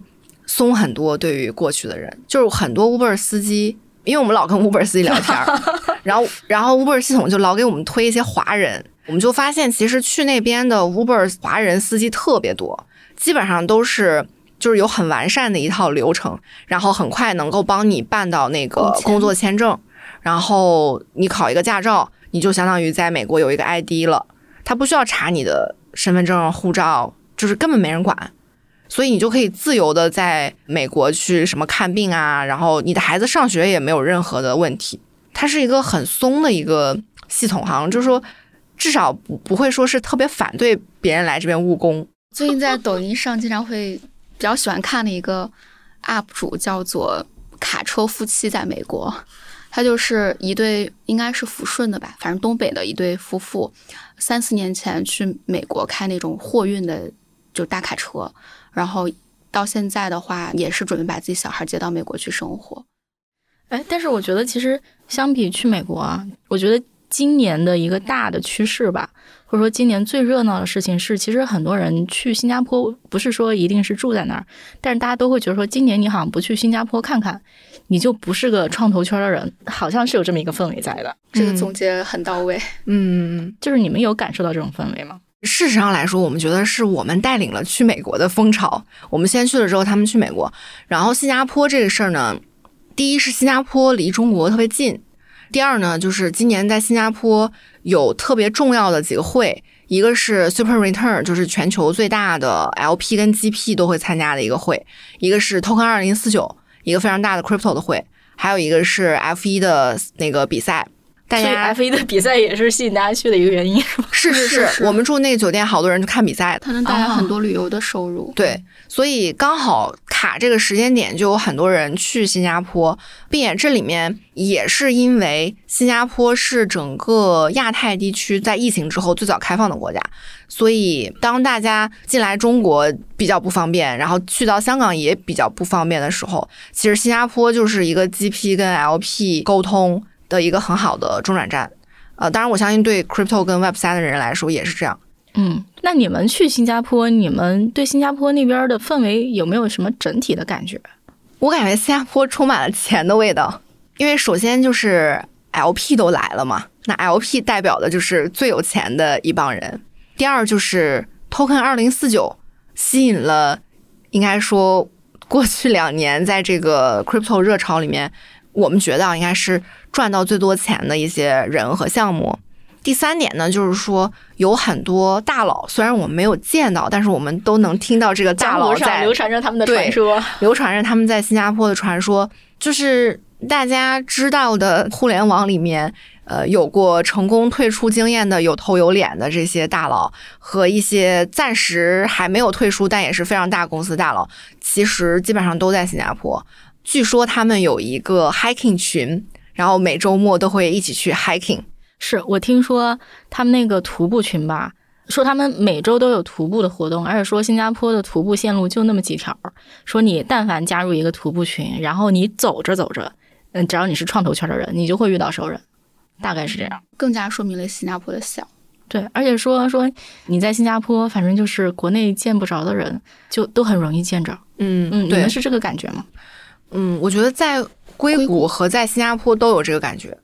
松很多，对于过去的人，就是很多 Uber 司机，因为我们老跟 Uber 司机聊天，然后然后 Uber 系统就老给我们推一些华人，我们就发现其实去那边的 Uber 华人司机特别多，基本上都是就是有很完善的一套流程，然后很快能够帮你办到那个工作签证，然后你考一个驾照，你就相当于在美国有一个 ID 了，他不需要查你的身份证、护照，就是根本没人管。所以你就可以自由的在美国去什么看病啊，然后你的孩子上学也没有任何的问题。它是一个很松的一个系统，好像就是说，至少不不会说是特别反对别人来这边务工。
最近在抖音上经常会比较喜欢看的一个 UP 主叫做卡车夫妻，在美国，他就是一对应该是抚顺的吧，反正东北的一对夫妇，三四年前去美国开那种货运的就大卡车。然后到现在的话，也是准备把自己小孩接到美国去生活。
哎，但是我觉得其实相比去美国啊，我觉得今年的一个大的趋势吧，或者说今年最热闹的事情是，其实很多人去新加坡，不是说一定是住在那儿，但是大家都会觉得说，今年你好像不去新加坡看看，你就不是个创投圈的人，好像是有这么一个氛围在的。
这个总结很到位。
嗯，
就是你们有感受到这种氛围吗？
事实上来说，我们觉得是我们带领了去美国的风潮。我们先去了之后，他们去美国，然后新加坡这个事儿呢，第一是新加坡离中国特别近，第二呢就是今年在新加坡有特别重要的几个会，一个是 Super Return，就是全球最大的 LP 跟 GP 都会参加的一个会，一个是 Token 二零四九，一个非常大的 Crypto 的会，还有一个是 F 一的那个比赛。大家
F 一的比赛也是吸引大家去的一个原因，
是是是，我们住那个酒店，好多人去看比赛，
它能带来很多旅游的收入。
对，所以刚好卡这个时间点，就有很多人去新加坡，并且这里面也是因为新加坡是整个亚太地区在疫情之后最早开放的国家，所以当大家进来中国比较不方便，然后去到香港也比较不方便的时候，其实新加坡就是一个 GP 跟 LP 沟通。的一个很好的中转站，呃，当然我相信对 crypto 跟 web 三的人来说也是这样。
嗯，那你们去新加坡，你们对新加坡那边的氛围有没有什么整体的感觉？
我感觉新加坡充满了钱的味道，因为首先就是 LP 都来了嘛，那 LP 代表的就是最有钱的一帮人。第二就是 Token 二零四九吸引了，应该说过去两年在这个 crypto 热潮里面。我们觉得应该是赚到最多钱的一些人和项目。第三点呢，就是说有很多大佬，虽然我们没有见到，但是我们都能听到这个大佬在
流传着他们的传说，
流传着他们在新加坡的传说。就是大家知道的互联网里面，呃，有过成功退出经验的有头有脸的这些大佬，和一些暂时还没有退出但也是非常大公司大佬，其实基本上都在新加坡。据说他们有一个 hiking 群，然后每周末都会一起去 hiking。
是我听说他们那个徒步群吧，说他们每周都有徒步的活动，而且说新加坡的徒步线路就那么几条。说你但凡加入一个徒步群，然后你走着走着，嗯，只要你是创投圈的人，你就会遇到熟人，大概是这样。
更加说明了新加坡的小。
对，而且说说你在新加坡，反正就是国内见不着的人，就都很容易见着。
嗯
嗯，你们是这个感觉吗？
嗯，我觉得在硅谷和在新加坡都有这个感觉。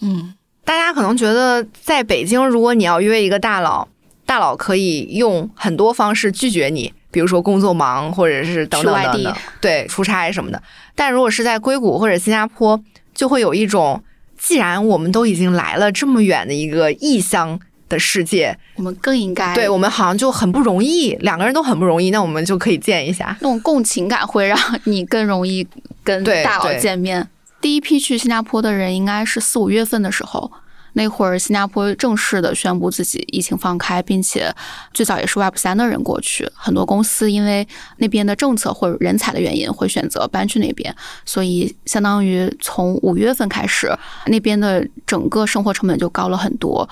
嗯，
大家可能觉得在北京，如果你要约一个大佬，大佬可以用很多方式拒绝你，比如说工作忙，或者是等等等等，对，出差什么的。但如果是在硅谷或者新加坡，就会有一种，既然我们都已经来了这么远的一个异乡。的世界，
我们更应该
对我们好像就很不容易，两个人都很不容易，那我们就可以见一下。
那种共情感会让你更容易跟大佬见面。第一批去新加坡的人应该是四五月份的时候，那会儿新加坡正式的宣布自己疫情放开，并且最早也是 Web 三的人过去，很多公司因为那边的政策或者人才的原因会选择搬去那边，所以相当于从五月份开始，那边的整个生活成本就高了很多。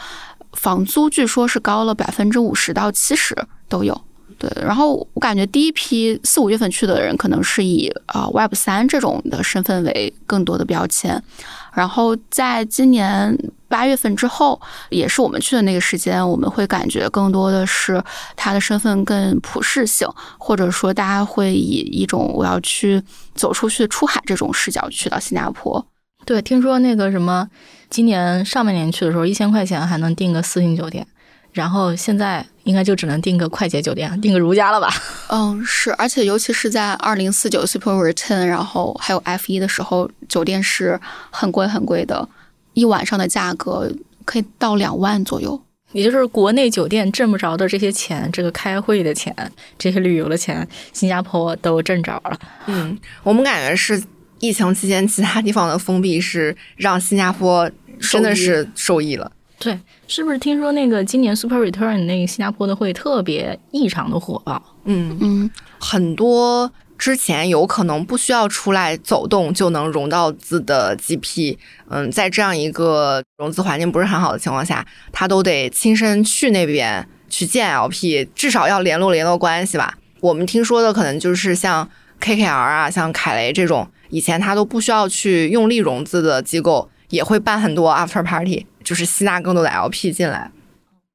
房租据说是高了百分之五十到七十都有，对。然后我感觉第一批四五月份去的人，可能是以啊 Web 三这种的身份为更多的标签。然后在今年八月份之后，也是我们去的那个时间，我们会感觉更多的是他的身份更普适性，或者说大家会以一种我要去走出去出海这种视角去到新加坡。
对，听说那个什么，今年上半年去的时候，一千块钱还能订个四星酒店，然后现在应该就只能订个快捷酒店，订个如家了吧？
嗯，是，而且尤其是在二零四九 Super Return，然后还有 F 一的时候，酒店是很贵很贵的，一晚上的价格可以到两万左右。
也就是国内酒店挣不着的这些钱，这个开会的钱，这些旅游的钱，新加坡都挣着了。
嗯，我们感觉是疫情期间其他地方的封闭是让新加坡真的是受益了。
对，是不是听说那个今年 Super Return 那个新加坡的会特别异常的火爆？
嗯
嗯，
很多。之前有可能不需要出来走动就能融到资的 GP，嗯，在这样一个融资环境不是很好的情况下，他都得亲身去那边去见 LP，至少要联络联络关系吧。我们听说的可能就是像 KKR 啊，像凯雷这种，以前他都不需要去用力融资的机构，也会办很多 After Party，就是吸纳更多的 LP 进来。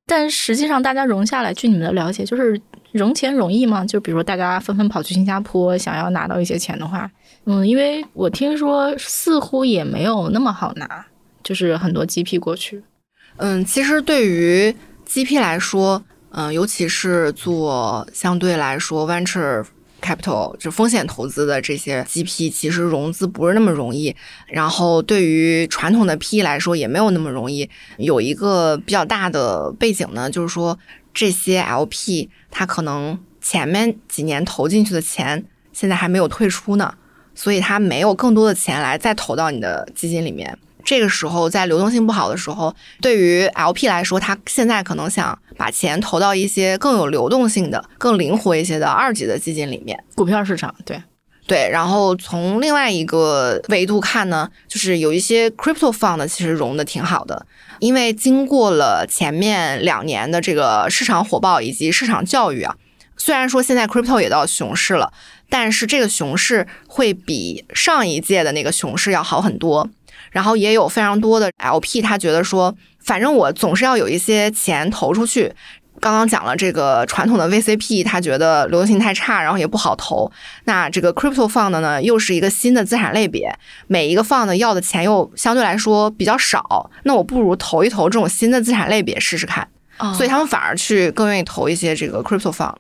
但实际上，大家融下来，据你们的了解，就是。融钱容易吗？就比如说大家纷纷跑去新加坡，想要拿到一些钱的话，嗯，因为我听说似乎也没有那么好拿，就是很多 GP 过去。
嗯，其实对于 GP 来说，嗯，尤其是做相对来说 venture capital 就风险投资的这些 GP，其实融资不是那么容易。然后对于传统的 PE 来说，也没有那么容易。有一个比较大的背景呢，就是说。这些 LP 他可能前面几年投进去的钱现在还没有退出呢，所以他没有更多的钱来再投到你的基金里面。这个时候在流动性不好的时候，对于 LP 来说，他现在可能想把钱投到一些更有流动性的、更灵活一些的二级的基金里面，
股票市场。对
对，然后从另外一个维度看呢，就是有一些 crypto fund 其实融的挺好的。因为经过了前面两年的这个市场火爆以及市场教育啊，虽然说现在 crypto 也到熊市了，但是这个熊市会比上一届的那个熊市要好很多。然后也有非常多的 LP，他觉得说，反正我总是要有一些钱投出去。刚刚讲了这个传统的 VCP，他觉得流动性太差，然后也不好投。那这个 crypto fund 呢，又是一个新的资产类别，每一个 fund 要的钱又相对来说比较少。那我不如投一投这种新的资产类别试试看。所以他们反而去更愿意投一些这个 crypto fund。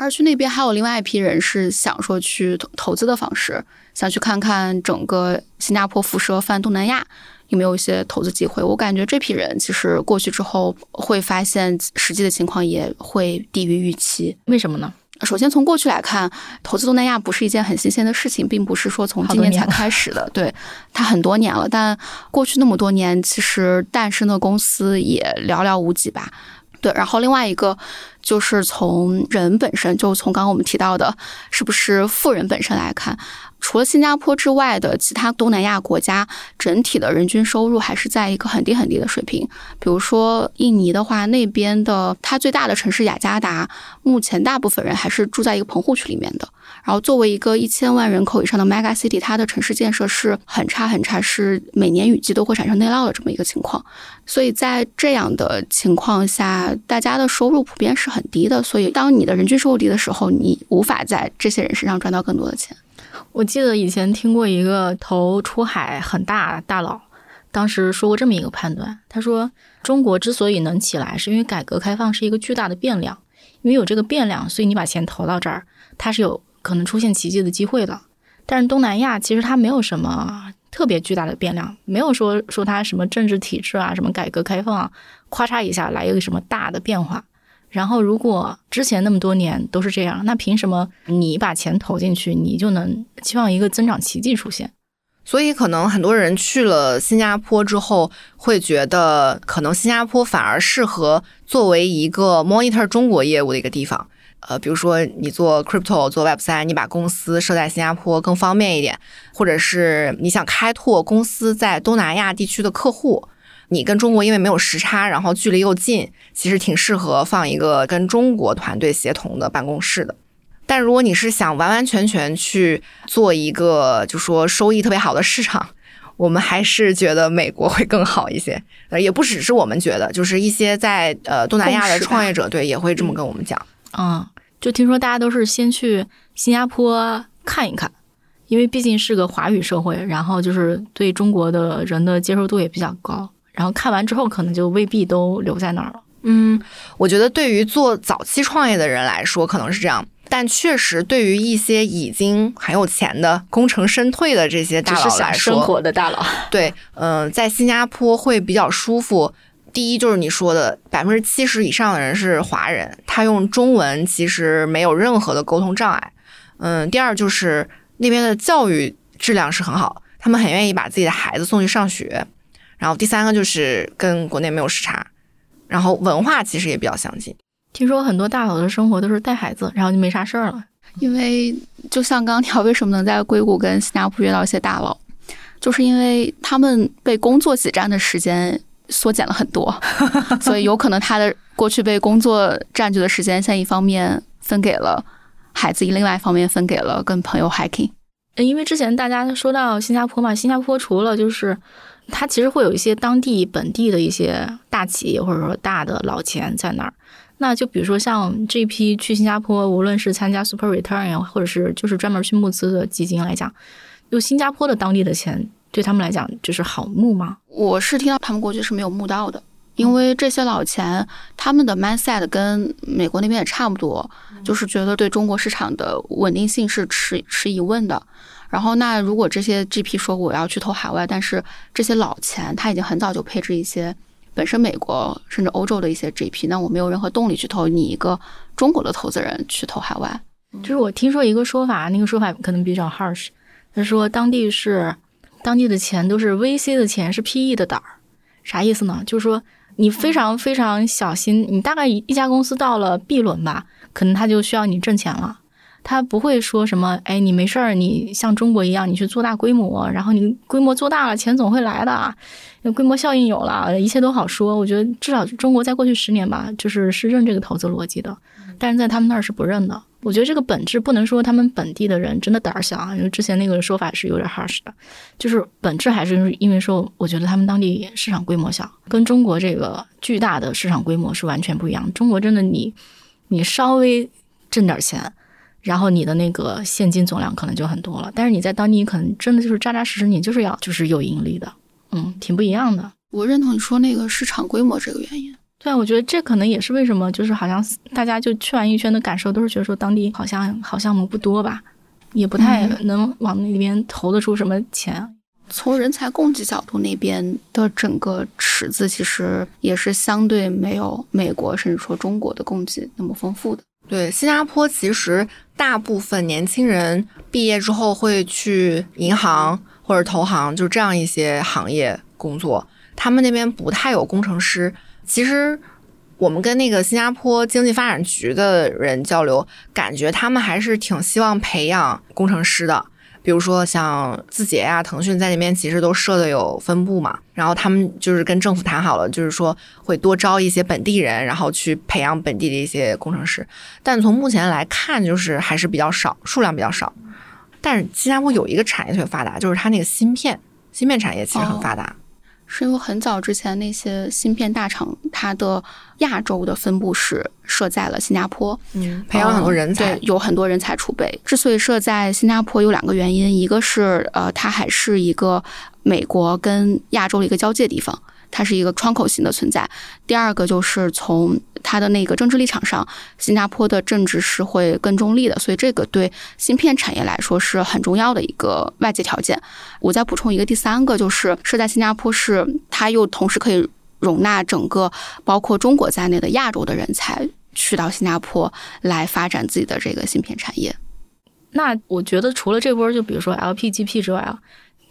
而去那边还有另外一批人是想说去投投资的方式，想去看看整个新加坡辐射泛东南亚。有没有一些投资机会？我感觉这批人其实过去之后会发现，实际的情况也会低于预期。
为什么呢？
首先从过去来看，投资东南亚不是一件很新鲜的事情，并不是说从今年才开始的。对，它很多年了，但过去那么多年，其实诞生的公司也寥寥无几吧。对，然后另外一个就是从人本身，就从刚刚我们提到的，是不是富人本身来看。除了新加坡之外的其他东南亚国家，整体的人均收入还是在一个很低很低的水平。比如说印尼的话，那边的它最大的城市雅加达，目前大部分人还是住在一个棚户区里面的。然后作为一个一千万人口以上的 mega city，它的城市建设是很差很差，是每年雨季都会产生内涝的这么一个情况。所以在这样的情况下，大家的收入普遍是很低的。所以当你的人均收入低的时候，你无法在这些人身上赚到更多的钱。
我记得以前听过一个投出海很大大佬，当时说过这么一个判断。他说，中国之所以能起来，是因为改革开放是一个巨大的变量，因为有这个变量，所以你把钱投到这儿，它是有可能出现奇迹的机会的。但是东南亚其实它没有什么特别巨大的变量，没有说说它什么政治体制啊，什么改革开放啊，咔嚓一下来一个什么大的变化。然后，如果之前那么多年都是这样，那凭什么你把钱投进去，你就能期望一个增长奇迹出现？
所以，可能很多人去了新加坡之后，会觉得可能新加坡反而适合作为一个 monitor 中国业务的一个地方。呃，比如说你做 crypto、做 web 三，你把公司设在新加坡更方便一点，或者是你想开拓公司在东南亚地区的客户。你跟中国因为没有时差，然后距离又近，其实挺适合放一个跟中国团队协同的办公室的。但如果你是想完完全全去做一个，就说收益特别好的市场，我们还是觉得美国会更好一些。呃，也不只是我们觉得，就是一些在呃东南亚的创业者对也会这么跟我们讲。
嗯，就听说大家都是先去新加坡看一看。因为毕竟是个华语社会，然后就是对中国的人的接受度也比较高，然后看完之后可能就未必都留在那儿了。
嗯，我觉得对于做早期创业的人来说可能是这样，但确实对于一些已经很有钱的功成身退的这些大佬来说，
生活的大佬，
对，嗯，在新加坡会比较舒服。第一就是你说的，百分之七十以上的人是华人，他用中文其实没有任何的沟通障碍。嗯，第二就是那边的教育质量是很好，他们很愿意把自己的孩子送去上学。然后第三个就是跟国内没有时差。然后文化其实也比较相近。
听说很多大佬的生活都是带孩子，然后就没啥事儿了。
因为就像刚刚聊，为什么能在硅谷跟新加坡约到一些大佬，就是因为他们被工作挤占的时间缩减了很多，所以有可能他的过去被工作占据的时间，现在一方面分给了孩子，另外一方面分给了跟朋友 hiking。
因为之前大家说到新加坡嘛，新加坡除了就是。它其实会有一些当地本地的一些大企业或者说大的老钱在那儿，那就比如说像这批去新加坡，无论是参加 Super Return 或者是就是专门去募资的基金来讲，就新加坡的当地的钱对他们来讲就是好募吗？
我是听到他们过去是没有募到的，因为这些老钱他们的 mindset 跟美国那边也差不多，就是觉得对中国市场的稳定性是持持疑问的。然后，那如果这些 GP 说我要去投海外，但是这些老钱他已经很早就配置一些本身美国甚至欧洲的一些 GP，那我没有任何动力去投你一个中国的投资人去投海外。
就是我听说一个说法，那个说法可能比较 harsh，他说当地是当地的钱都是 VC 的钱，是 PE 的胆儿，啥意思呢？就是说你非常非常小心，你大概一家公司到了 B 轮吧，可能他就需要你挣钱了。他不会说什么，哎，你没事儿，你像中国一样，你去做大规模，然后你规模做大了，钱总会来的，规模效应有了，一切都好说。我觉得至少中国在过去十年吧，就是是认这个投资逻辑的，但是在他们那儿是不认的。我觉得这个本质不能说他们本地的人真的胆儿小啊，因为之前那个说法是有点 harsh 的，就是本质还是因为说，我觉得他们当地市场规模小，跟中国这个巨大的市场规模是完全不一样。中国真的你，你稍微挣点钱。然后你的那个现金总量可能就很多了，但是你在当地可能真的就是扎扎实实，你就是要就是有盈利的，嗯，挺不一样的。
我认同你说那个市场规模这个原因。
对啊，我觉得这可能也是为什么就是好像大家就去完一圈的感受都是觉得说当地好像好项目不多吧，也不太能往那边投得出什么钱。
从人才供给角度那边的整个池子其实也是相对没有美国甚至说中国的供给那么丰富的。
对，新加坡其实大部分年轻人毕业之后会去银行或者投行，就这样一些行业工作。他们那边不太有工程师。其实我们跟那个新加坡经济发展局的人交流，感觉他们还是挺希望培养工程师的。比如说像字节啊、腾讯在那边其实都设的有分部嘛，然后他们就是跟政府谈好了，就是说会多招一些本地人，然后去培养本地的一些工程师。但从目前来看，就是还是比较少，数量比较少。但是新加坡有一个产业特别发达，就是它那个芯片，芯片产业其实很发达。
是因为很早之前那些芯片大厂，它的亚洲的分布是设在了新加坡，
嗯，培养很多人才，对
有很多人才储备。之所以设在新加坡，有两个原因，一个是呃，它还是一个美国跟亚洲的一个交界地方。它是一个窗口型的存在。第二个就是从它的那个政治立场上，新加坡的政治是会更中立的，所以这个对芯片产业来说是很重要的一个外界条件。我再补充一个，第三个就是设在新加坡是它又同时可以容纳整个包括中国在内的亚洲的人才去到新加坡来发展自己的这个芯片产业。
那我觉得除了这波，就比如说 LPGP 之外啊，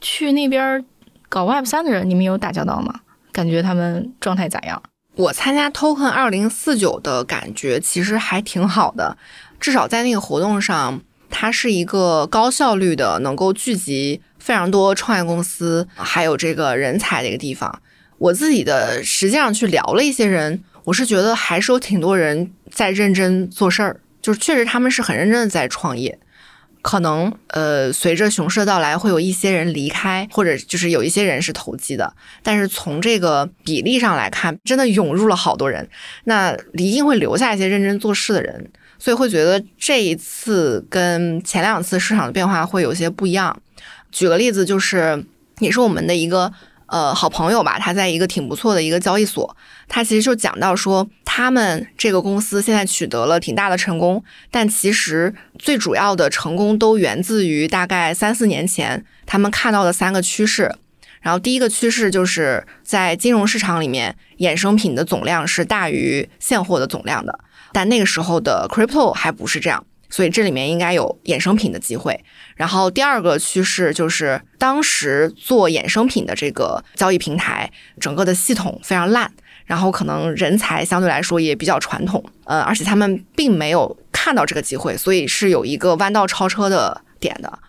去那边搞 Web 三的人，你们有打交道吗？感觉他们状态咋样？
我参加 Token 二零四九的感觉其实还挺好的，至少在那个活动上，它是一个高效率的，能够聚集非常多创业公司还有这个人才的一个地方。我自己的实际上去聊了一些人，我是觉得还是有挺多人在认真做事儿，就是确实他们是很认真的在创业。可能呃，随着熊市的到来，会有一些人离开，或者就是有一些人是投机的。但是从这个比例上来看，真的涌入了好多人，那一定会留下一些认真做事的人。所以会觉得这一次跟前两次市场的变化会有些不一样。举个例子，就是也是我们的一个呃好朋友吧，他在一个挺不错的一个交易所，他其实就讲到说，他们这个公司现在取得了挺大的成功，但其实最主要的成功都源自于大概三四年前他们看到的三个趋势。然后第一个趋势就是在金融市场里面，衍生品的总量是大于现货的总量的，但那个时候的 crypto 还不是这样。所以这里面应该有衍生品的机会。然后第二个趋势就是，当时做衍生品的这个交易平台，整个的系统非常烂，然后可能人才相对来说也比较传统，呃，而且他们并没有看到这个机会，所以是有一个弯道超车的点的。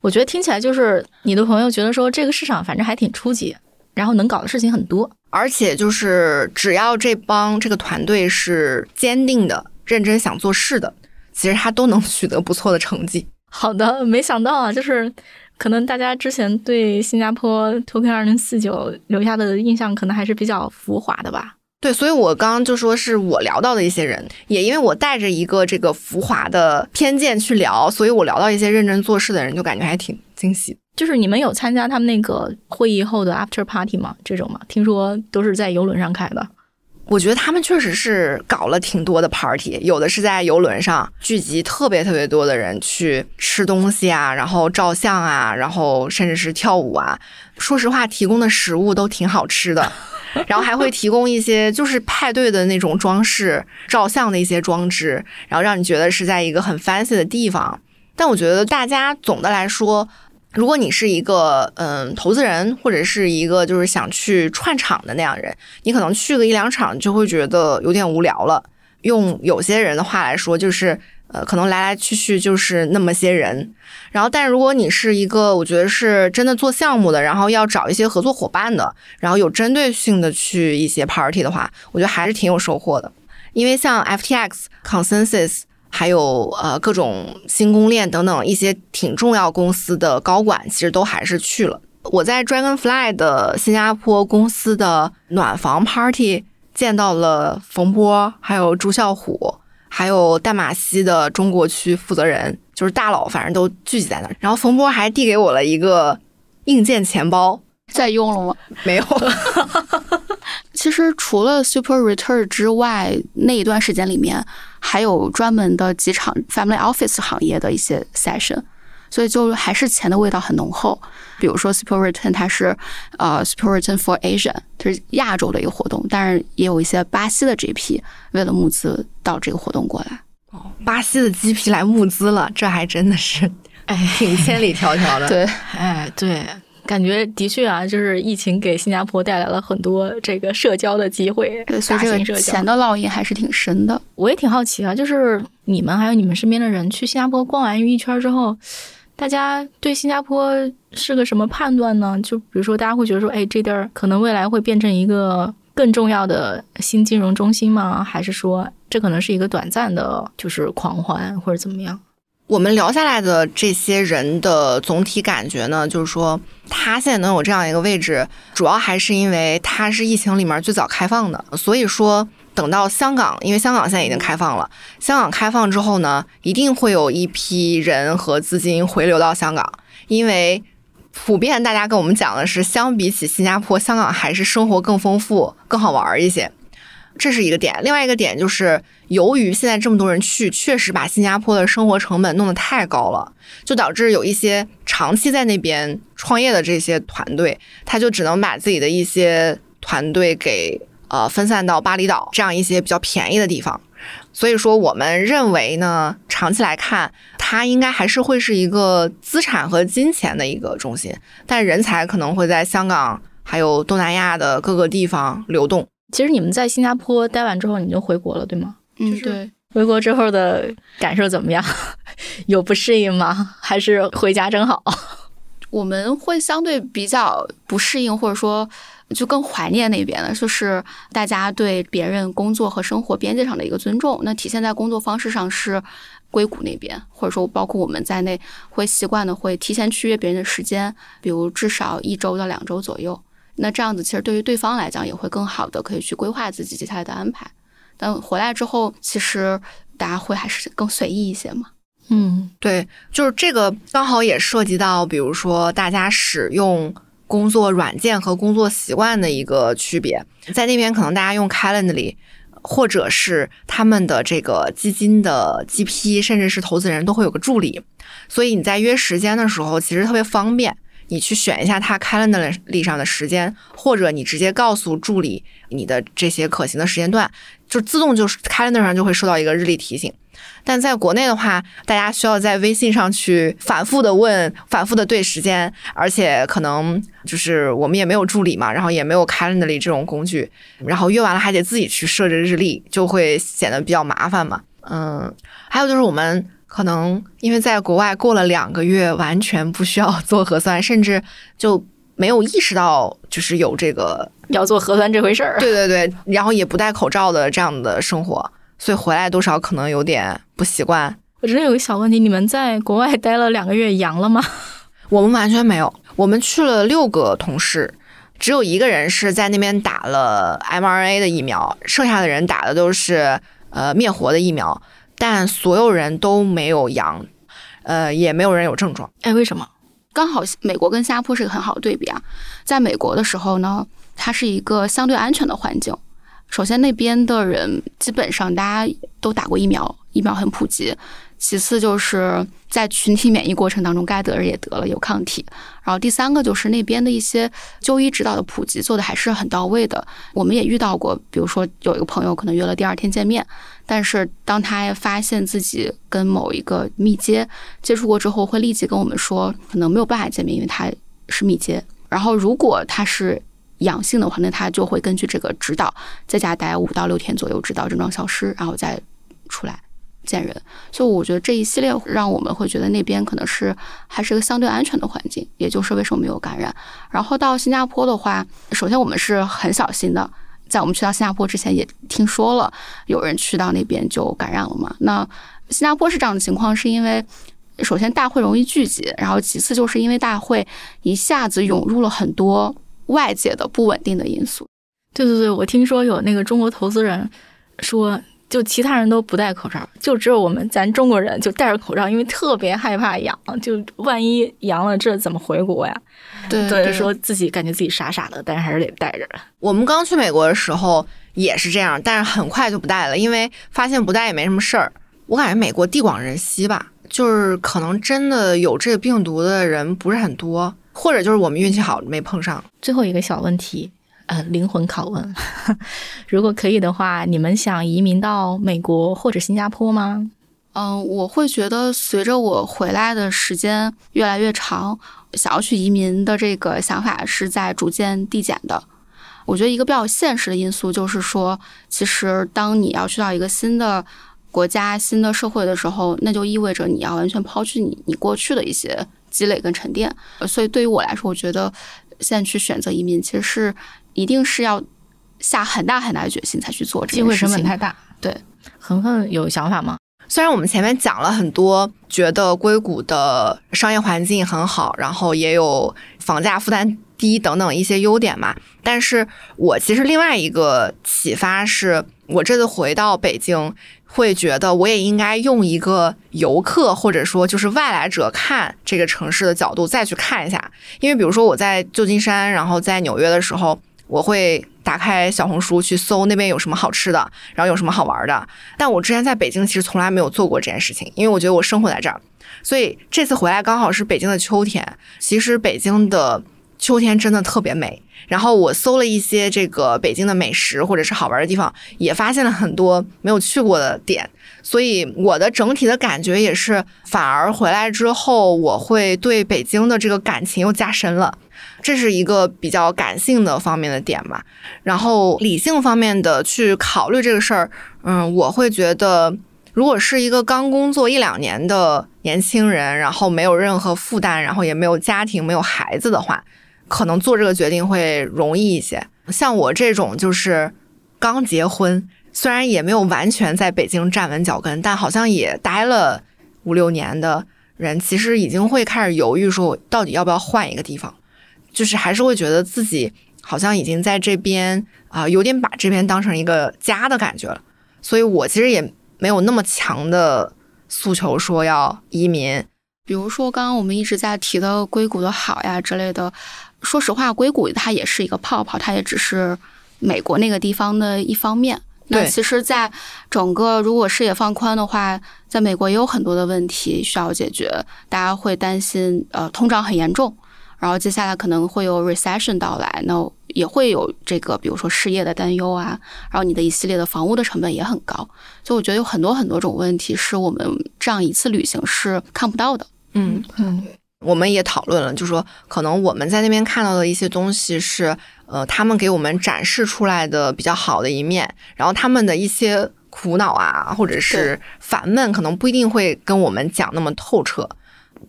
我觉得听起来就是你的朋友觉得说这个市场反正还挺初级，然后能搞的事情很多，
而且就是只要这帮这个团队是坚定的、认真想做事的。其实他都能取得不错的成绩。
好的，没想到啊，就是可能大家之前对新加坡 Token 二零四九留下的印象可能还是比较浮华的吧。
对，所以我刚刚就说是我聊到的一些人，也因为我带着一个这个浮华的偏见去聊，所以我聊到一些认真做事的人，就感觉还挺惊喜。
就是你们有参加他们那个会议后的 After Party 吗？这种吗？听说都是在游轮上开的。
我觉得他们确实是搞了挺多的 party，有的是在游轮上聚集特别特别多的人去吃东西啊，然后照相啊，然后甚至是跳舞啊。说实话，提供的食物都挺好吃的，然后还会提供一些就是派对的那种装饰、照相的一些装置，然后让你觉得是在一个很 fancy 的地方。但我觉得大家总的来说。如果你是一个嗯投资人，或者是一个就是想去串场的那样人，你可能去个一两场就会觉得有点无聊了。用有些人的话来说，就是呃可能来来去去就是那么些人。然后，但如果你是一个我觉得是真的做项目的，然后要找一些合作伙伴的，然后有针对性的去一些 party 的话，我觉得还是挺有收获的。因为像 FTX Consensus。还有呃各种新公链等等一些挺重要公司的高管，其实都还是去了。我在 Dragonfly 的新加坡公司的暖房 party 见到了冯波，还有朱啸虎，还有淡马锡的中国区负责人，就是大佬，反正都聚集在那儿。然后冯波还递给我了一个硬件钱包，
在用了吗？
没有。
其实除了 Super Return 之外，那一段时间里面。还有专门的几场 family office 行业的一些 session，所以就还是钱的味道很浓厚。比如说 Super Return，它是呃 Super Return for Asia，它是亚洲的一个活动，但是也有一些巴西的 GP 为了募资到这个活动过来。
哦，巴西的 GP 来募资了，这还真的是哎挺千里迢迢的。
对，
哎对。感觉的确啊，就是疫情给新加坡带来了很多这个社交的机会，
对，所以这个钱的烙印还是挺深的。
我也挺好奇啊，就是你们还有你们身边的人去新加坡逛完一圈之后，大家对新加坡是个什么判断呢？就比如说，大家会觉得说，哎，这地儿可能未来会变成一个更重要的新金融中心吗？还是说，这可能是一个短暂的，就是狂欢或者怎么样？
我们聊下来的这些人的总体感觉呢，就是说他现在能有这样一个位置，主要还是因为他是疫情里面最早开放的。所以说，等到香港，因为香港现在已经开放了，香港开放之后呢，一定会有一批人和资金回流到香港，因为普遍大家跟我们讲的是，相比起新加坡，香港还是生活更丰富、更好玩一些。这是一个点，另外一个点就是，由于现在这么多人去，确实把新加坡的生活成本弄得太高了，就导致有一些长期在那边创业的这些团队，他就只能把自己的一些团队给呃分散到巴厘岛这样一些比较便宜的地方。所以说，我们认为呢，长期来看，它应该还是会是一个资产和金钱的一个中心，但人才可能会在香港还有东南亚的各个地方流动。
其实你们在新加坡待完之后，你就回国了，对吗？
嗯，对。
回国之后的感受怎么样？有不适应吗？还是回家真好？
我们会相对比较不适应，或者说就更怀念那边的，就是大家对别人工作和生活边界上的一个尊重。那体现在工作方式上是硅谷那边，或者说包括我们在内，会习惯的会提前去约别人的时间，比如至少一周到两周左右。那这样子其实对于对方来讲也会更好的可以去规划自己接下来的安排。但回来之后，其实大家会还是更随意一些嘛。
嗯，
对，就是这个刚好也涉及到，比如说大家使用工作软件和工作习惯的一个区别。在那边可能大家用 Calendly，或者是他们的这个基金的 GP，甚至是投资人都会有个助理，所以你在约时间的时候其实特别方便。你去选一下他 Calendly 上的时间，或者你直接告诉助理你的这些可行的时间段，就自动就是 calendar 上就会收到一个日历提醒。但在国内的话，大家需要在微信上去反复的问、反复的对时间，而且可能就是我们也没有助理嘛，然后也没有 Calendly 这种工具，然后约完了还得自己去设置日历，就会显得比较麻烦嘛。嗯，还有就是我们可能因为在国外过了两个月，完全不需要做核酸，甚至就没有意识到就是有这个
要做核酸这回事儿。
对对对，然后也不戴口罩的这样的生活。所以回来多少可能有点不习惯。
我这里有个小问题，你们在国外待了两个月，阳了吗？
我们完全没有。我们去了六个同事，只有一个人是在那边打了 mRNA 的疫苗，剩下的人打的都是呃灭活的疫苗，但所有人都没有阳，呃，也没有人有症状。
哎，为什么？
刚好美国跟新加坡是个很好的对比啊。在美国的时候呢，它是一个相对安全的环境。首先，那边的人基本上大家都打过疫苗，疫苗很普及。其次，就是在群体免疫过程当中，该得的也得了，有抗体。然后第三个就是那边的一些就医指导的普及做的还是很到位的。我们也遇到过，比如说有一个朋友可能约了第二天见面，但是当他发现自己跟某一个密接接触过之后，会立即跟我们说，可能没有办法见面，因为他是密接。然后如果他是阳性的话，那他就会根据这个指导在家待五到六天左右，直到症状消失，然后再出来见人。所以我觉得这一系列让我们会觉得那边可能是还是个相对安全的环境，也就是为什么没有感染。然后到新加坡的话，首先我们是很小心的，在我们去到新加坡之前也听说了有人去到那边就感染了嘛。那新加坡是这样的情况，是因为首先大会容易聚集，然后其次就是因为大会一下子涌入了很多。外界的不稳定的因素，
对对对，我听说有那个中国投资人说，就其他人都不戴口罩，就只有我们咱中国人就戴着口罩，因为特别害怕阳，就万一阳了，这怎么回国呀？
对
对，说自己感觉自己傻傻的，但是还是得戴着。
我们刚去美国的时候也是这样，但是很快就不戴了，因为发现不戴也没什么事儿。我感觉美国地广人稀吧，就是可能真的有这个病毒的人不是很多。或者就是我们运气好没碰上。
最后一个小问题，呃，灵魂拷问：如果可以的话，你们想移民到美国或者新加坡吗？
嗯，我会觉得随着我回来的时间越来越长，想要去移民的这个想法是在逐渐递减的。我觉得一个比较现实的因素就是说，其实当你要去到一个新的国家、新的社会的时候，那就意味着你要完全抛去你你过去的一些。积累跟沉淀，所以对于我来说，我觉得现在去选择移民，其实是一定是要下很大很大的决心才去做。
机会成本太大。
对，
恒恒有想法吗？
虽然我们前面讲了很多，觉得硅谷的商业环境很好，然后也有房价负担低等等一些优点嘛，但是我其实另外一个启发是，我这次回到北京。会觉得我也应该用一个游客或者说就是外来者看这个城市的角度再去看一下，因为比如说我在旧金山，然后在纽约的时候，我会打开小红书去搜那边有什么好吃的，然后有什么好玩的。但我之前在北京其实从来没有做过这件事情，因为我觉得我生活在这儿，所以这次回来刚好是北京的秋天。其实北京的秋天真的特别美。然后我搜了一些这个北京的美食或者是好玩的地方，也发现了很多没有去过的点，所以我的整体的感觉也是，反而回来之后，我会对北京的这个感情又加深了，这是一个比较感性的方面的点吧。然后理性方面的去考虑这个事儿，嗯，我会觉得，如果是一个刚工作一两年的年轻人，然后没有任何负担，然后也没有家庭、没有孩子的话。可能做这个决定会容易一些。像我这种就是刚结婚，虽然也没有完全在北京站稳脚跟，但好像也待了五六年的人，其实已经会开始犹豫，说我到底要不要换一个地方，就是还是会觉得自己好像已经在这边啊，有点把这边当成一个家的感觉了。所以我其实也没有那么强的诉求说要移民。
比如说刚刚我们一直在提的硅谷的好呀之类的。说实话，硅谷它也是一个泡泡，它也只是美国那个地方的一方面。那其实，在整个如果视野放宽的话，在美国也有很多的问题需要解决。大家会担心，呃，通胀很严重，然后接下来可能会有 recession 到来，那也会有这个，比如说失业的担忧啊，然后你的一系列的房屋的成本也很高。所以我觉得有很多很多种问题是我们这样一次旅行是看不到的。
嗯嗯。我们也讨论了，就说可能我们在那边看到的一些东西是，呃，他们给我们展示出来的比较好的一面，然后他们的一些苦恼啊，或者是烦闷，可能不一定会跟我们讲那么透彻，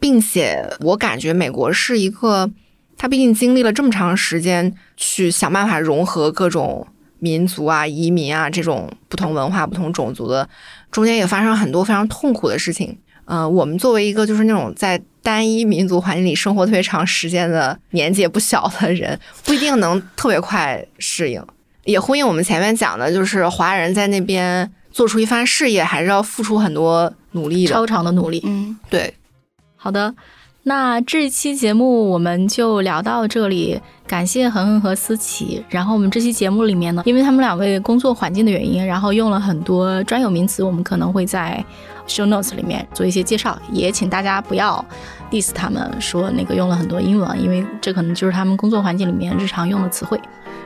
并且我感觉美国是一个，他毕竟经历了这么长时间去想办法融合各种民族啊、移民啊这种不同文化、不同种族的，中间也发生很多非常痛苦的事情。嗯，我们作为一个就是那种在单一民族环境里生活特别长时间的年纪也不小的人，不一定能特别快适应。也呼应我们前面讲的，就是华人在那边做出一番事业，还是要付出很多努力的，
超长的努力。
嗯，
对。
好的，那这期节目我们就聊到这里，感谢恒恒和思琪。然后我们这期节目里面呢，因为他们两位工作环境的原因，然后用了很多专有名词，我们可能会在。show notes 里面做一些介绍，也请大家不要 diss 他们说那个用了很多英文，因为这可能就是他们工作环境里面日常用的词汇。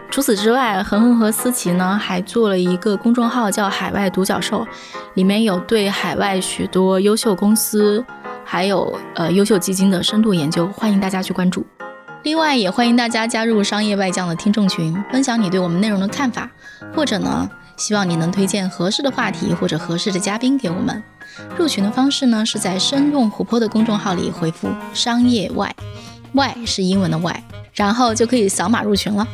除此之外，恒恒和思琪呢还做了一个公众号叫海外独角兽，里面有对海外许多优秀公司还有呃优秀基金的深度研究，欢迎大家去关注。另外，也欢迎大家加入商业外将的听众群，分享你对我们内容的看法，或者呢，希望你能推荐合适的话题或者合适的嘉宾给我们。入群的方式呢，是在生动活泼的公众号里回复“商业外”，“外”是英文的“外”，然后就可以扫码入群了。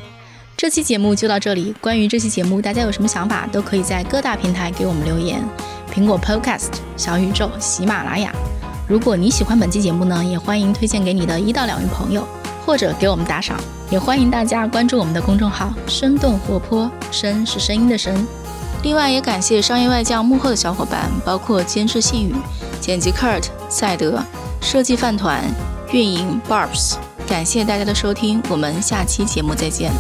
这期节目就到这里。关于这期节目，大家有什么想法，都可以在各大平台给我们留言：苹果 Podcast、小宇宙、喜马拉雅。如果你喜欢本期节目呢，也欢迎推荐给你的一到两位朋友，或者给我们打赏。也欢迎大家关注我们的公众号“生动活泼”，声是声音的声。另外，也感谢商业外教幕后的小伙伴，包括监制信宇、剪辑 Kurt、赛德、设计饭团、运营 Barbs。感谢大家的收听，我们下期节目再见。